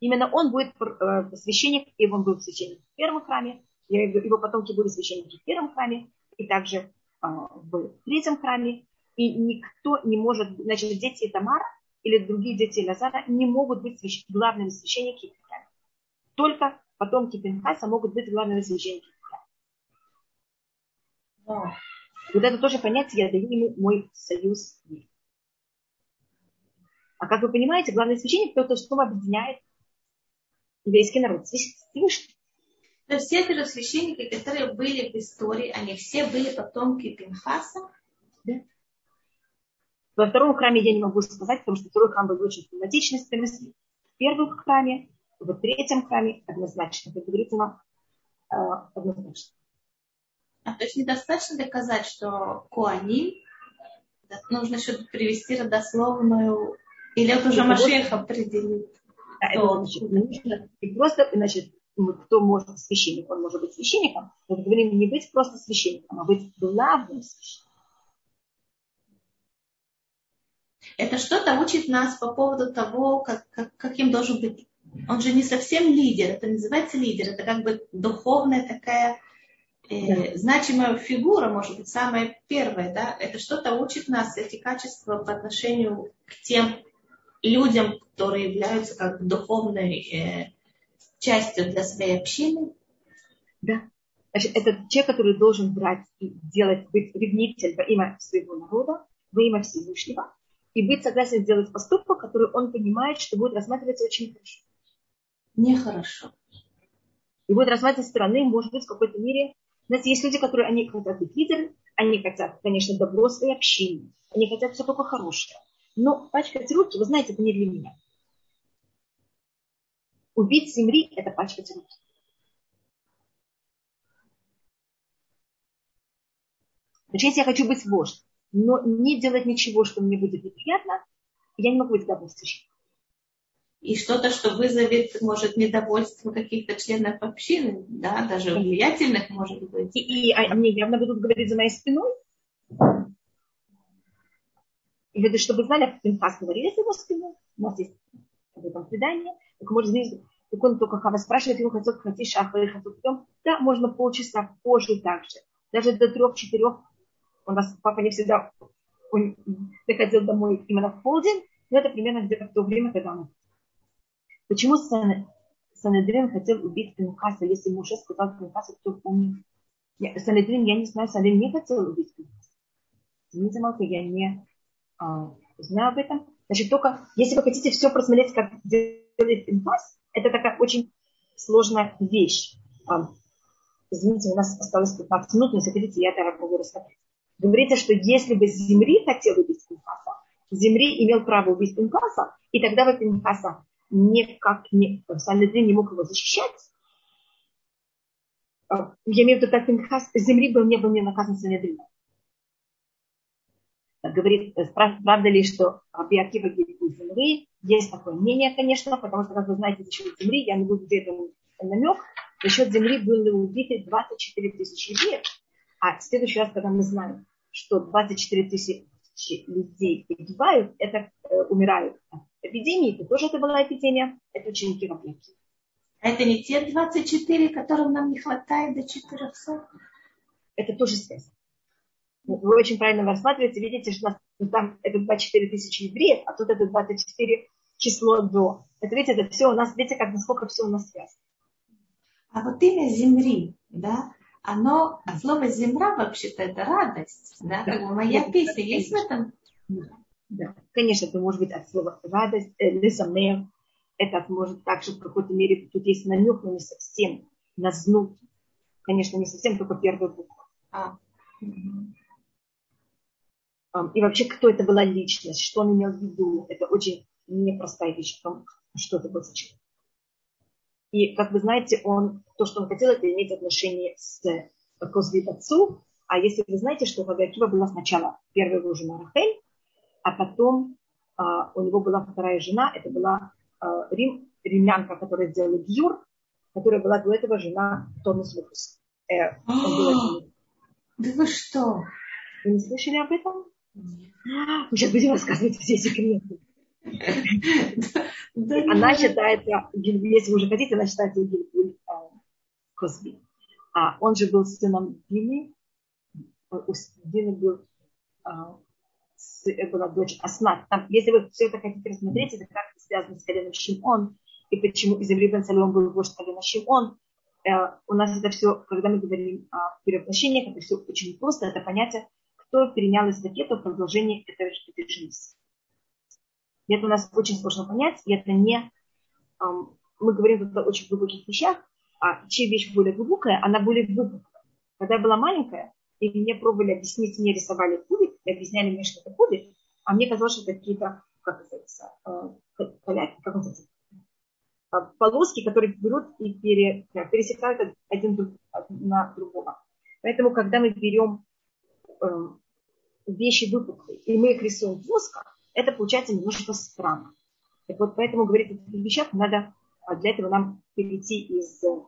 Именно он будет э, священник, и он был священник в первом храме, его потомки были священники в первом храме, и также э, в третьем храме, и никто не может, значит, дети Тамара или другие дети Лазара не могут быть свящ... главными священниками. Только потомки Пинхаса могут быть главными священниками. Вот это тоже понятие, я даю ему мой союз. А как вы понимаете, главный священник кто-то, что объединяет еврейский народ. Всевышний. То есть все первосвященники, которые были в истории, они все были потомки Пинхаса? Да. Во втором храме я не могу сказать, потому что второй храм был очень климатичный, в первом храме, в третьем храме однозначно, как говорится нам, э, однозначно. А то есть недостаточно доказать, что Куани, нужно еще привести родословную, или это уже Машех определит? Да, это значит, нужно, и просто, значит, кто может священник, он может быть священником, мы говорим не быть просто священником, а быть главным священником. Это что-то учит нас по поводу того, как, как, каким должен быть. Он же не совсем лидер, это называется лидер, это как бы духовная такая э, значимая фигура, может быть, самая первая, да, это что-то учит нас, эти качества по отношению к тем людям, которые являются как духовной э, частью для своей общины. Да. Значит, это человек, который должен брать и делать, быть ревнитель во имя своего народа, во имя Всевышнего, и быть согласен сделать поступок, который он понимает, что будет рассматриваться очень хорошо. Нехорошо. И будет рассматриваться стороны, может быть, в какой-то мере. Знаете, есть люди, которые они хотят быть лидерами, они хотят, конечно, добро своей общины, они хотят все только хорошее. Но пачкать руки, вы знаете, это не для меня. Убить земли – это пачкать руки. Значит, если я хочу быть вождь, но не делать ничего, что мне будет неприятно, я не могу быть добрым И что-то, что вызовет, может, недовольство каких-то членов общины, да, даже влиятельных, может быть. И, и они явно будут говорить за моей спиной. И вы, чтобы знали, Пинхас говорили за его спиной. У нас есть об этом предание. Так может здесь, так он только Хава спрашивает, ему хотел хотеть шахвы, хотел потом. Да, можно полчаса позже также. Даже до трех-четырех у нас папа не всегда приходил домой именно в полдень, но это примерно где-то в то время, когда он... Почему Санедрин хотел убить Пинхаса, если Муше сказал Пинхасу, кто помнит? Санедрин, я не знаю, Санедрин не хотел убить Пинхаса. Извините, Малка, я не а, знаю об этом. Значит, только если вы хотите все просмотреть, как делает Пинхас, это такая очень сложная вещь. А, извините, у нас осталось 15 минут, но если хотите, я это могу рассмотреть. Говорится, что если бы Земри хотел убить Пинхаса, Земри имел право убить Пинхаса, и тогда бы Пинхаса никак не, Санедрин не мог его защищать. А, я имею в виду, так Пинхас, Земри был, не был не наказан Санедрином. Говорит, правда ли, что Биакива гибнет у земли? Есть такое мнение, конечно, потому что, как вы знаете, за счет земли, я не буду где-то намек, за счет земли были убиты 24 тысячи евреев. А в следующий раз, когда мы знаем, что 24 тысячи людей погибают, это э, умирают от эпидемии, то тоже это была эпидемия, это ученики Рабьяки. А это не те 24, которым нам не хватает до 400? Это тоже связь. Вы очень правильно рассматриваете, видите, что там это 24 тысячи евреев, а тут это 24 число до. Это, видите, это все у нас, видите, как насколько все у нас связано. А вот имя Земли, да, оно, а слово земля вообще-то это радость, да, да. Как моя да, песня, да, есть в этом? Да, конечно, это может быть от слова радость, э, лесомнев, это может также в какой-то мере, тут есть намек, но не совсем, на знут. Конечно, не совсем, только первую букву. А. И вообще, кто это была личность, что он имел в виду, это очень непростая вещь, что это был за человек. И, как вы знаете, он, то, что он хотел, это иметь отношение с Козби отцу. А если вы знаете, что у Акива была сначала первая его жена Рахель, а потом а, у него была вторая жена, это была а, Рим, римлянка, которая сделала Гюр, которая была до этого жена Тонус Лукус. Э, <gasps> да вы что? Вы не слышали об этом? <gasps> Мы сейчас будем рассказывать все секреты. Она считается, если вы уже хотите, она считается Гильгуль а, Косби. А он же был сыном Дины. У Дины был, а, была дочь Аснат. Там, если вы все это хотите рассмотреть, это как связано с коленом Шимон, и почему из Бен Салеон был вождь колена Шимон. Э, у нас это все, когда мы говорим о перевоплощениях, это все очень просто, это понятие, кто перенял эстафету в продолжении этой, этой жизни. И это у нас очень сложно понять, и это не... Мы говорим тут о очень глубоких вещах, а чья вещь более глубокая, она более глубокая. Когда я была маленькая, и мне пробовали объяснить, мне рисовали кубик, и объясняли мне, что это кубик, а мне казалось, что это какие-то, как называется, коляки, как называется, полоски, которые берут и пере, пересекают один на другого. Поэтому, когда мы берем эм, вещи выпуклые, и мы их рисуем плоско, это получается немножко странно. Так вот, поэтому говорить о таких вещах надо, а для этого нам перейти из э,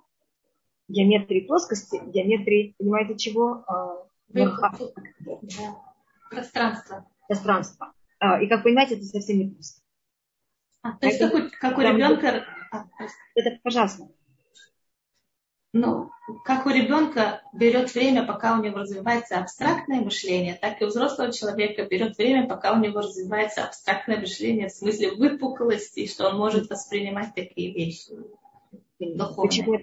геометрии плоскости, геометрии, понимаете, чего? А, Пространство. Пространство. А, и как понимаете, это совсем не просто. А, то есть как у, как у ребенка... Это, пожалуйста. Ну, как у ребенка берет время, пока у него развивается абстрактное мышление, так и у взрослого человека берет время, пока у него развивается абстрактное мышление в смысле выпуклости, что он может воспринимать такие вещи. Почему,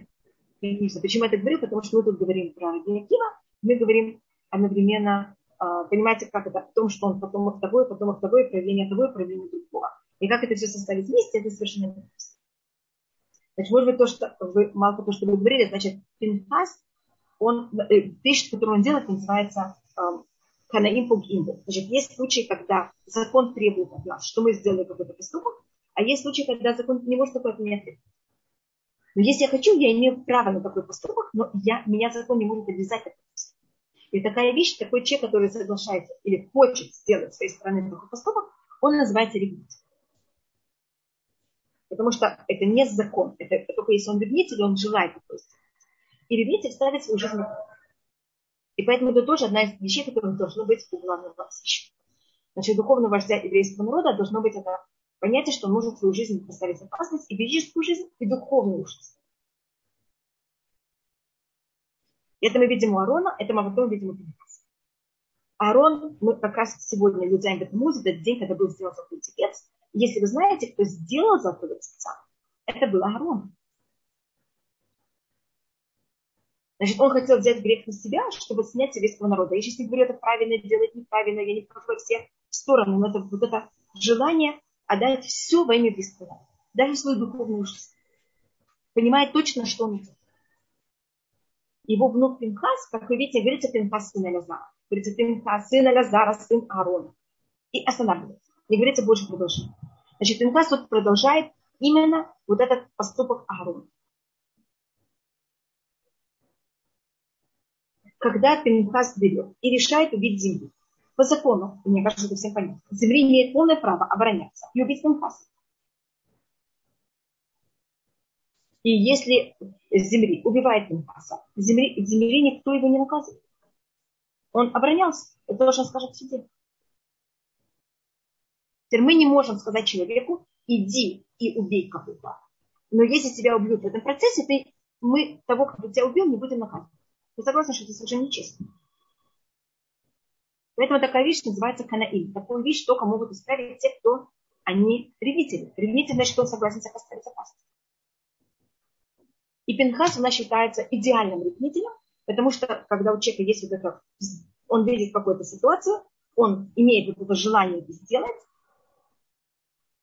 почему я так говорю? Потому что мы тут говорим про Якива, мы говорим одновременно, а, понимаете, как это, о том, что он потом того, потом того, проявление того, проявление другого. И как это все составить вместе, это совершенно. Значит, может быть, то, что вы, мало то, что вы говорили, значит, Пинхас, он, э, вещь, которую он делает, называется эм, Канаим Пугимбу. Значит, есть случаи, когда закон требует от нас, что мы сделали какой-то поступок, а есть случаи, когда закон не может такое от. Но если я хочу, я имею право на такой поступок, но я, меня закон не может обязать это. И такая вещь, такой человек, который соглашается или хочет сделать своей стороны такой поступок, он называется ревнитель. Потому что это не закон. Это, только если он ревнитель, он желает такое И ревнитель ставит свою жизнь И поэтому это тоже одна из вещей, которых должно быть у главного священника. Значит, духовного вождя еврейского народа должно быть это понятие, что может свою жизнь поставить в опасность, и физическую жизнь, и духовную жизнь. Это мы видим у Арона, это мы потом видим у Пинхаса. Аарон, мы как раз сегодня Людзайн Бетмуз, этот день, когда был сделан такой текст, если вы знаете, кто сделал заповедь отца, это был Аарон. Значит, он хотел взять грех на себя, чтобы снять еврейского народа. Я сейчас не говорю, это правильно делать, неправильно, я не вхожу во все стороны, но это вот это желание отдать все во имя еврейского. Даже свою духовную жизнь. Понимает точно, что он делает. Его внук Пинхас, как вы видите, говорится Пинхас сын Лазара. Говорится Пинхас сын Лазара, сын Аарона. И останавливается. Не говорится больше продолжение. Значит, Пинхас тут продолжает именно вот этот поступок Аарона. Когда Пинхас берет и решает убить землю, по закону, мне кажется, это всем понятно, земля имеет полное право обороняться и убить Пинхаса. И если земли убивает Пинхаса, в земле никто его не наказывает. Он оборонялся. Это должен скажет себе. Теперь мы не можем сказать человеку, иди и убей кого-то. Но если тебя убьют в этом процессе, ты, мы того, кто тебя убил, не будем наказывать. Вы согласны, что это совершенно нечестно? Поэтому такая вещь называется канаиль. Такую вещь только могут исправить те, кто они ревнители. Ревнитель, значит, он согласен поставить опасность. И Пинхас у нас считается идеальным ревнителем, потому что когда у человека есть вот это, он видит какую-то ситуацию, он имеет вот это желание это сделать,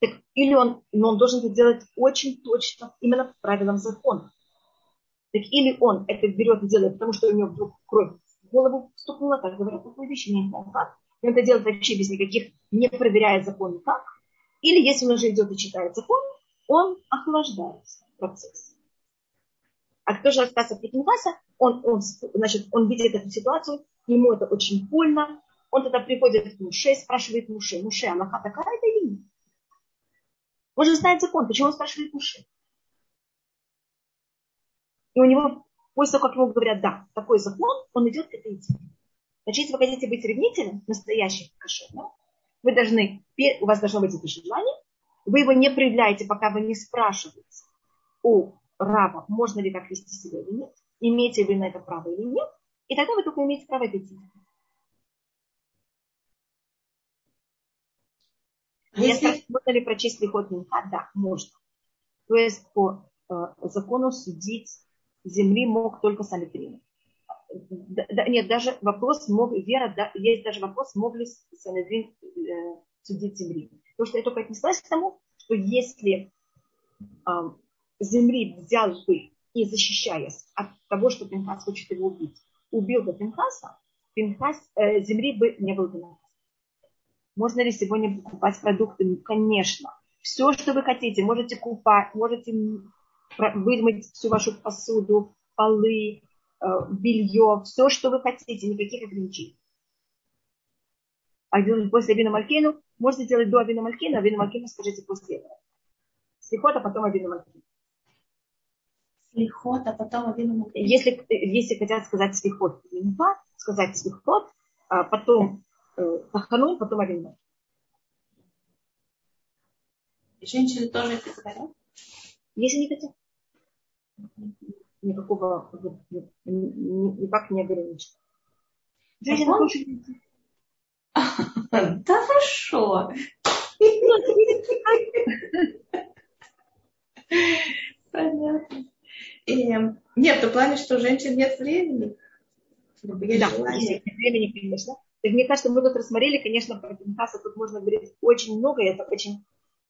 так, или он, но он должен это делать очень точно, именно по правилам закона. Так или он это берет и делает, потому что у него вдруг кровь в голову стукнула, так говорят, такой вещи не как. И он это делает вообще без никаких, не проверяя закон никак. Или если он уже идет и читает закон, он охлаждается процесс. А кто же про Пикинкаса, он, он, значит, он видит эту ситуацию, ему это очень больно, он тогда приходит к Муше, спрашивает Муше, Муше, Аллаха такая-то или нет? Он же знает закон. Почему он спрашивает Муше? И у него, после того, как ему говорят, да, такой закон, он идет к этой идее. Значит, если вы хотите быть ревнителем, настоящим кошерным, вы должны, у вас должно быть это желание, вы его не проявляете, пока вы не спрашиваете у раба, можно ли так вести себя или нет, имеете вы на это право или нет, и тогда вы только имеете право это делать. Если... Можно ли прочесть приход Минха? Да, можно. То есть по э, закону судить земли мог только Санедрин. Да, да, нет, даже вопрос, мог, вера, да, есть даже вопрос, мог ли Санедрин э, судить земли. Потому что я только отнеслась к тому, что если э, земли взял бы и защищаясь от того, что Пинхас хочет его убить, убил бы Пинхаса, Пинхас, э, земли бы не был бы Можно ли сегодня покупать продукты? Ну, конечно. Все, что вы хотите, можете купать, можете вымыть всю вашу посуду, полы, э, белье, все, что вы хотите, никаких ограничений. А после Авина Малькейну можете делать до Авина Малькейну, Авина Малькейну скажите после этого. Слихот, а потом Авина Малькейну. Слихот, а потом Авина Малькейну. Если, если хотят сказать слихот, сказать слихот, а потом э, тахану, потом Малькейну. Женщины тоже это говорят? Если не хотят. Никакого, никак не ограничено. Женщина хочет <laughs> Да хорошо. Понятно. И, нет, в том плане, что у женщин нет времени. Да, нет времени, конечно. Так мне кажется, мы тут рассмотрели, конечно, про Пинхаса тут можно говорить очень много, и это очень...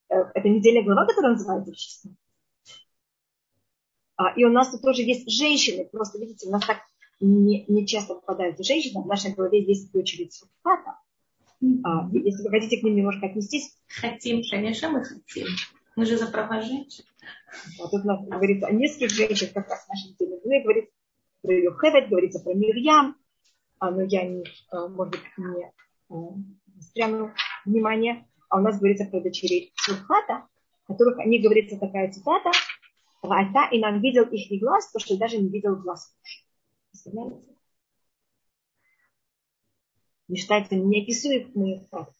Э, это недельная глава, которая называется «Общество». А, и у нас тут тоже есть женщины. Просто, видите, у нас так не, не часто попадаются женщины. В нашей голове есть очередь сульфата. А, если вы хотите к ним немножко отнестись. Хотим, конечно, мы хотим. Мы же за права женщин. А тут у нас говорится о нескольких женщинах, как раз в нашей теме. Ну, говорится про ее Хевет, говорится про Мирьям. А, но я не, а, может быть, не а, стряну внимание. А у нас говорится про дочерей Сульхата, которых они говорится такая цитата. Райта, и нам видел их не глаз, то, что даже не видел глаз. Представляете? Не считается неописуемые факты.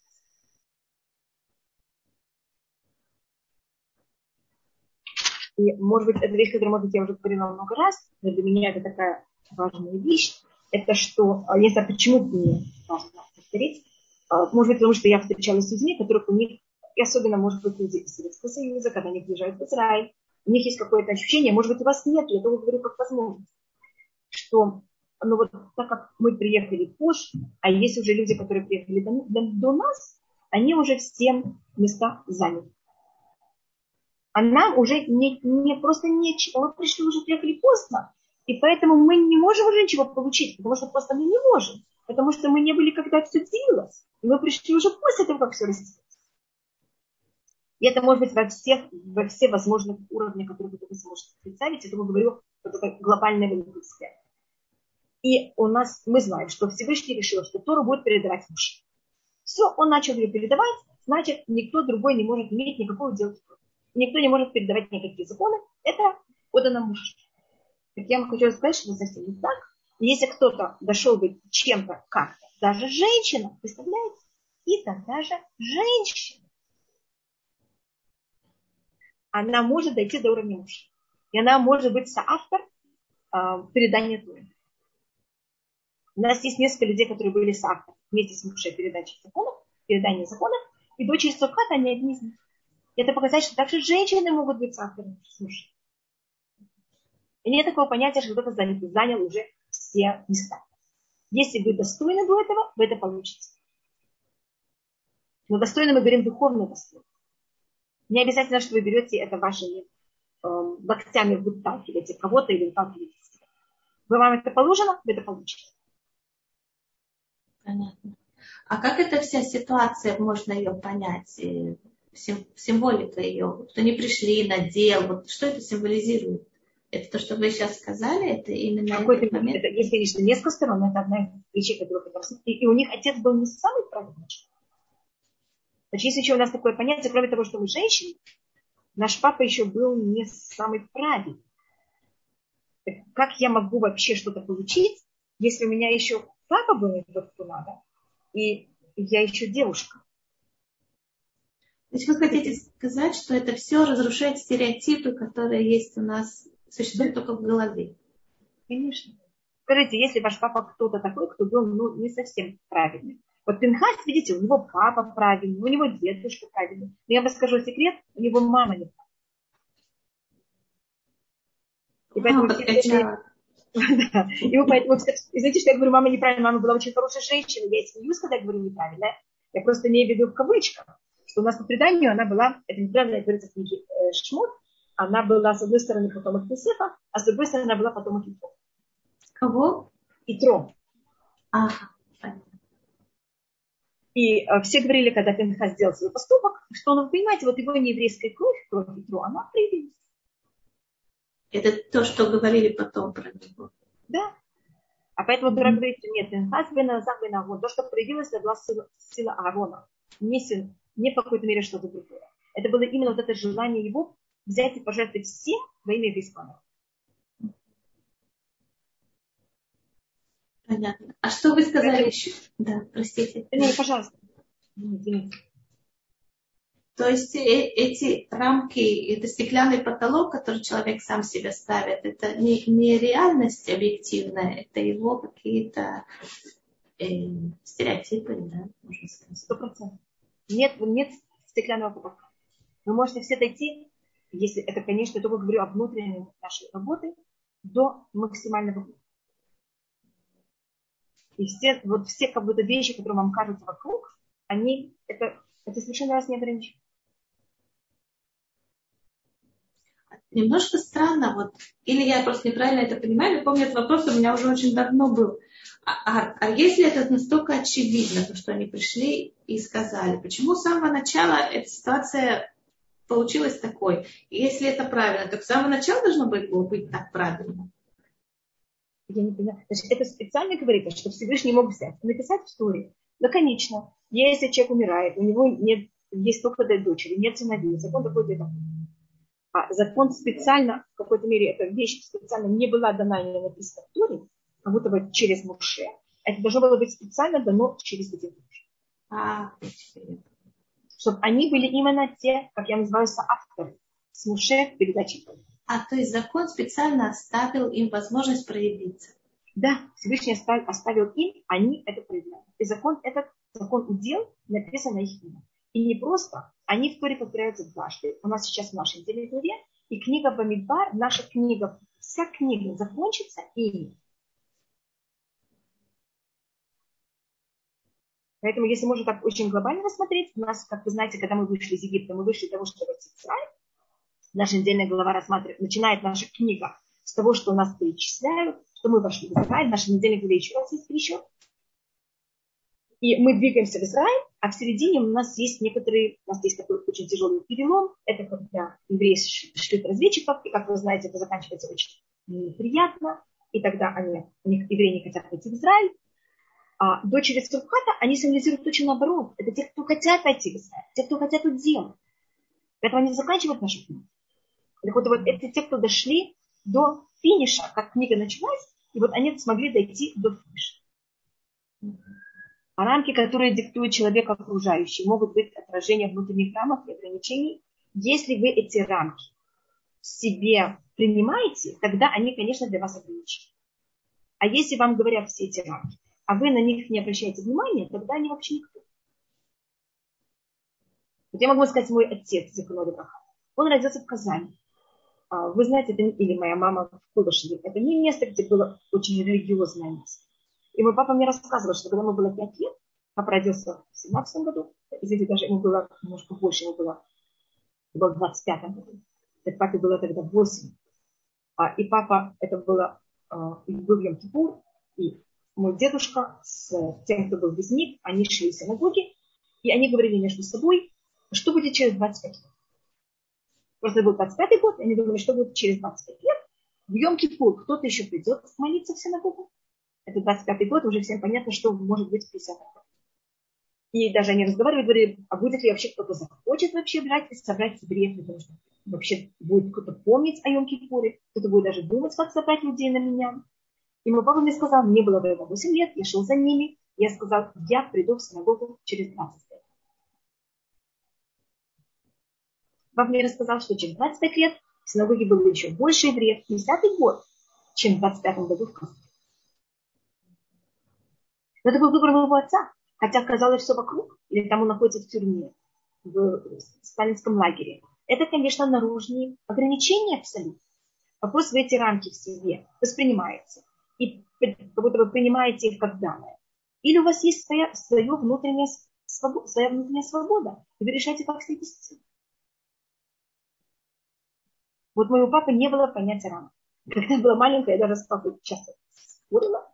И, может быть, это вещь, которую, может быть, я уже говорила много раз, но для меня это такая важная вещь. Это что, а, не знаю, почему мне важно повторить. А, может быть, потому что я встречалась с людьми, которых у них, и особенно, может быть, люди из Советского Союза, когда они приезжают в Израиль, у них есть какое-то ощущение, может быть, у вас нет, я только говорю как возможность, что ну вот так как мы приехали позже, а есть уже люди, которые приехали до, до, до нас, они уже все места заняты. А нам уже не, не просто нечего. Мы пришли, уже приехали поздно. И поэтому мы не можем уже ничего получить, потому что просто мы не можем. Потому что мы не были, когда все делалось. И мы пришли уже после того, как все растет. И это может быть во всех, во все возможных уровнях, которые вы сможете представить. Это мы говорю, это глобальное великое. И у нас, мы знаем, что Всевышний решил, что Тору будет передавать муж. Все, он начал ее передавать, значит, никто другой не может иметь никакого дела. Никто не может передавать никакие законы. Это отдано мужу. Так я вам хочу сказать, что это совсем не так. Если кто-то дошел бы чем-то как-то, даже женщина, представляете? И тогда же женщина. Она может дойти до уровня мужа. И она может быть соавтор э, передания Торы. У нас есть несколько людей, которые были с автором вместе с Муше передачи законов, передания законов, и дочери Суката, они одни из них. Это показать, что также женщины могут быть с автором с мужем. И нет такого понятия, что кто-то занял уже все места. Если вы достойны до этого, вы это получите. Но достойно мы говорим духовно достойно. Не обязательно, что вы берете это вашими э, локтями выталкиваете кого-то или выталкиваете себя. Вы вам это положено, вы это получите. Понятно. А как эта вся ситуация, можно ее понять? Символика ее. Вот они пришли, надел. Вот что это символизирует? Это то, что вы сейчас сказали? Это именно Какой этот момент? Это, есть, конечно, несколько сторон. Это одна из вещей, которых и, и у них отец был не самый правильный. Значит, есть еще у нас такое понятие, кроме того, что мы женщины, наш папа еще был не самый правильный. как я могу вообще что-то получить, если у меня еще папа был не тот, кто надо, и я еще девушка. То есть вы хотите сказать, что это все разрушает стереотипы, которые есть у нас, существуют только в голове? Конечно. Скажите, если ваш папа кто-то такой, кто был ну, не совсем правильный. Вот Пинхас, видите, у него папа правильный, у него дедушка правильный. Но я вам скажу секрет, у него мама не правильная. И поэтому, если, <laughs> да. И поэтому, извините, что я говорю, мама неправильно, мама была очень хорошая женщина, я смеюсь, когда я говорю неправильно. Я просто имею в виду в кавычках, что у нас по преданию она была, это неправильно говорится в книге э, Шмут, она была с одной стороны потомок Тесефа, а с другой стороны она была потомок Итро. Кого? Итро. Ага. И э, все говорили, когда Пинхас сделал свой поступок, что он, вы понимаете, вот его нееврейская кровь, кровь Петру, она проявилась. Это то, что говорили потом про него. Да. А поэтому mm-hmm. говорит, что нет, Пинхас бен Азам бен Агон, то, что проявилось, это была сила, сила Аарона. Не, сила, не в какой-то мере что-то другое. Это было именно вот это желание его взять и пожертвовать всем во имя еврейского Понятно. А что вы сказали это... еще? Да, простите. Не, пожалуйста. Извините. То есть э, эти рамки, это стеклянный потолок, который человек сам себе ставит, это не, не реальность объективная, это его какие-то э, стереотипы, да, можно сказать. Сто процентов. Нет, нет стеклянного потолка. Вы можете все дойти, если это, конечно, я только говорю о внутренней нашей работы, до максимального и все, вот все как будто вещи, которые вам кажутся вокруг, они, это, это совершенно вас не ограничивает. Немножко странно, вот, или я просто неправильно это понимаю, я помню, этот вопрос у меня уже очень давно был. А, а, а если это настолько очевидно, то, что они пришли и сказали, почему с самого начала эта ситуация получилась такой? И если это правильно, то с самого начала должно было быть так правильно. Я не понимаю. Значит, это специально говорится, что Всевышний мог взять и написать в истории. Лаконично. Если человек умирает, у него нет, есть только две дочери, нет сыновей, закон такой для А закон специально, в какой-то мере, эта вещь специально не была дана не написана в Торе, как будто бы через Муше. Это должно было быть специально дано через этих муж. А, чтобы они были именно те, как я называю, авторы с Муше в передаче. А то есть закон специально оставил им возможность проявиться. Да, Всевышний оставил им, они это проявляют. И закон этот, закон удел, написан на их имя. И не просто, они в Торе повторяются дважды. У нас сейчас в нашей деле Торе, и книга Бамидбар, наша книга, вся книга закончится ими. Поэтому, если можно так очень глобально рассмотреть, у нас, как вы знаете, когда мы вышли из Египта, мы вышли из того, чтобы войти в Израиль, наша недельная глава рассматривает, начинает наша книга с того, что нас перечисляют, что мы вошли в Израиль, наша недельная глава еще раз есть пересчет. И мы двигаемся в Израиль, а в середине у нас есть некоторые, у нас есть такой очень тяжелый перелом. Это когда евреи шлют разведчиков, и, как вы знаете, это заканчивается очень неприятно. И тогда они, у евреи не хотят пойти в Израиль. А дочери Сурхата, они символизируют точно наоборот. Это те, кто хотят пойти в Израиль, те, кто хотят тут делать. Поэтому они заканчивают нашу книгу. Так вот, вот это те, кто дошли до финиша, как книга началась, и вот они смогли дойти до финиша. А рамки, которые диктует человек окружающий, могут быть отражением внутренних рамок и ограничений. Если вы эти рамки себе принимаете, тогда они, конечно, для вас ограничены. А если вам говорят все эти рамки, а вы на них не обращаете внимания, тогда они вообще никто. Вот я могу сказать, мой отец, Зиханода Браха, он родился в Казани. А, вы знаете, это, или моя мама в Кулышеве, это не место, где было очень религиозное место. И мой папа мне рассказывал, что когда ему было 5 лет, папа родился в 17 году, извините, даже ему было немножко больше, ему было, было в 25 году. Это папе было тогда 8. А, и папа, это было, а, был Йом Кипур, и мой дедушка с тем, кто был без них, они шли в синагоги, и они говорили между собой, что будет через 25 лет. Просто был 25 год, и они думали, что будет через 25 лет. В Йом-Кипур кто-то еще придет молиться в синагогу. Это 25 год, уже всем понятно, что может быть в 50 год. И даже они разговаривали, говорили, а будет ли вообще кто-то захочет вообще брать и собрать евреев, потому что вообще будет кто-то помнить о Йом-Кипуре, кто-то будет даже думать, как собрать людей на меня. И мой папа мне сказал, мне было тогда 8 лет, я шел за ними, я сказал, я приду в синагогу через 20 Папа мне рассказал, что через 25 лет в синагоге было еще больше евреев, 50 год, чем в 25 году в Казани. Но это был выбор моего отца, хотя казалось все вокруг, или там он находится в тюрьме, в сталинском лагере. Это, конечно, наружные ограничения абсолютно. Вопрос в эти рамки в себе воспринимается. И как будто вы принимаете их как данное. Или у вас есть своя, внутренняя, свобода, своя внутренняя свобода, и вы решаете, как с ней вести. Вот моего папы не было понятия рамок. Когда я была маленькая, я даже с папой часто спорила.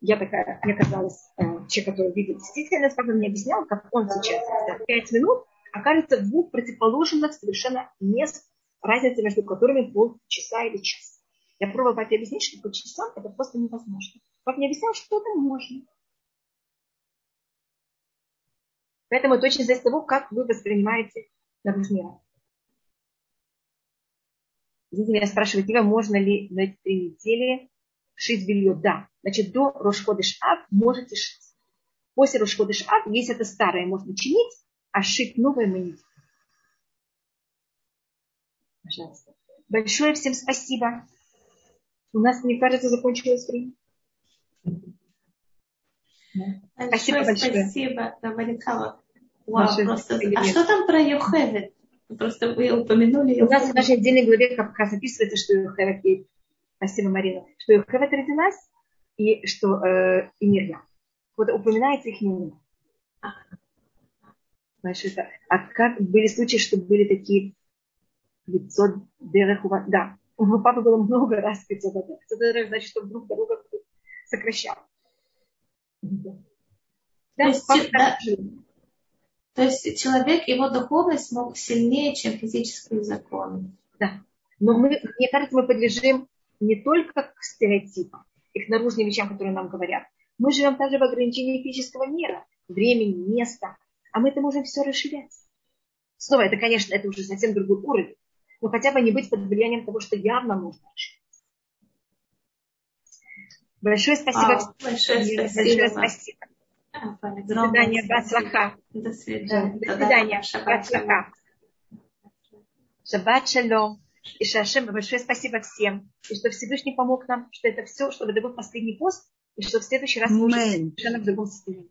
я такая, мне казалось, э, человек, который видит действительность, он мне объяснял, как он сейчас, пять минут, окажется в двух противоположных совершенно мест, разница между которыми полчаса или час. Я пробовала папе объяснить, что по часам это просто невозможно. Папа мне объяснял, что это можно. Поэтому это очень зависит от того, как вы воспринимаете наружный мир. Извините, меня спрашивают, тебя можно ли на эти три недели шить белье? Да. Значит, до Рошходыш Ав можете шить. После Рошходыш Ав, если это старое, можно чинить, а шить новое мы не Пожалуйста. Большое всем спасибо. У нас, мне кажется, закончилось время. Спасибо большое. Спасибо, Валикава. Вау, просто... А что там про Йохевет? Просто вы упомянули У нас в нашей отдельной главе как раз описывается, что Йохевет есть. Спасибо, Марина. Что Йохевет родилась и что э, и Мирья. Вот упоминается их имя. Значит, а как были случаи, что были такие 500 дерехува? Да, у моего папы было много раз 500 дерехов. 500 дерехов значит, что вдруг дорога сокращал. Да, то, есть, да, то есть человек, его духовность мог сильнее, чем физические законы. Да. Но мы, мне кажется, мы подлежим не только к стереотипам и к наружным вещам, которые нам говорят. Мы живем также в ограничении физического мира, времени, места. А мы это можем все расширять. Снова, это, конечно, это уже совсем другой уровень. Но хотя бы не быть под влиянием того, что явно нужно расширять. Большое спасибо. А, большое спасибо. Большое спасибо. До свидания, Бацлаха. До свидания. До свидания, Бацлаха. Шаббат шалом. И Шашем, большое спасибо всем. И что Всевышний помог нам, что это все, чтобы это был последний пост, и что в следующий раз мы уже совершенно в другом состоянии.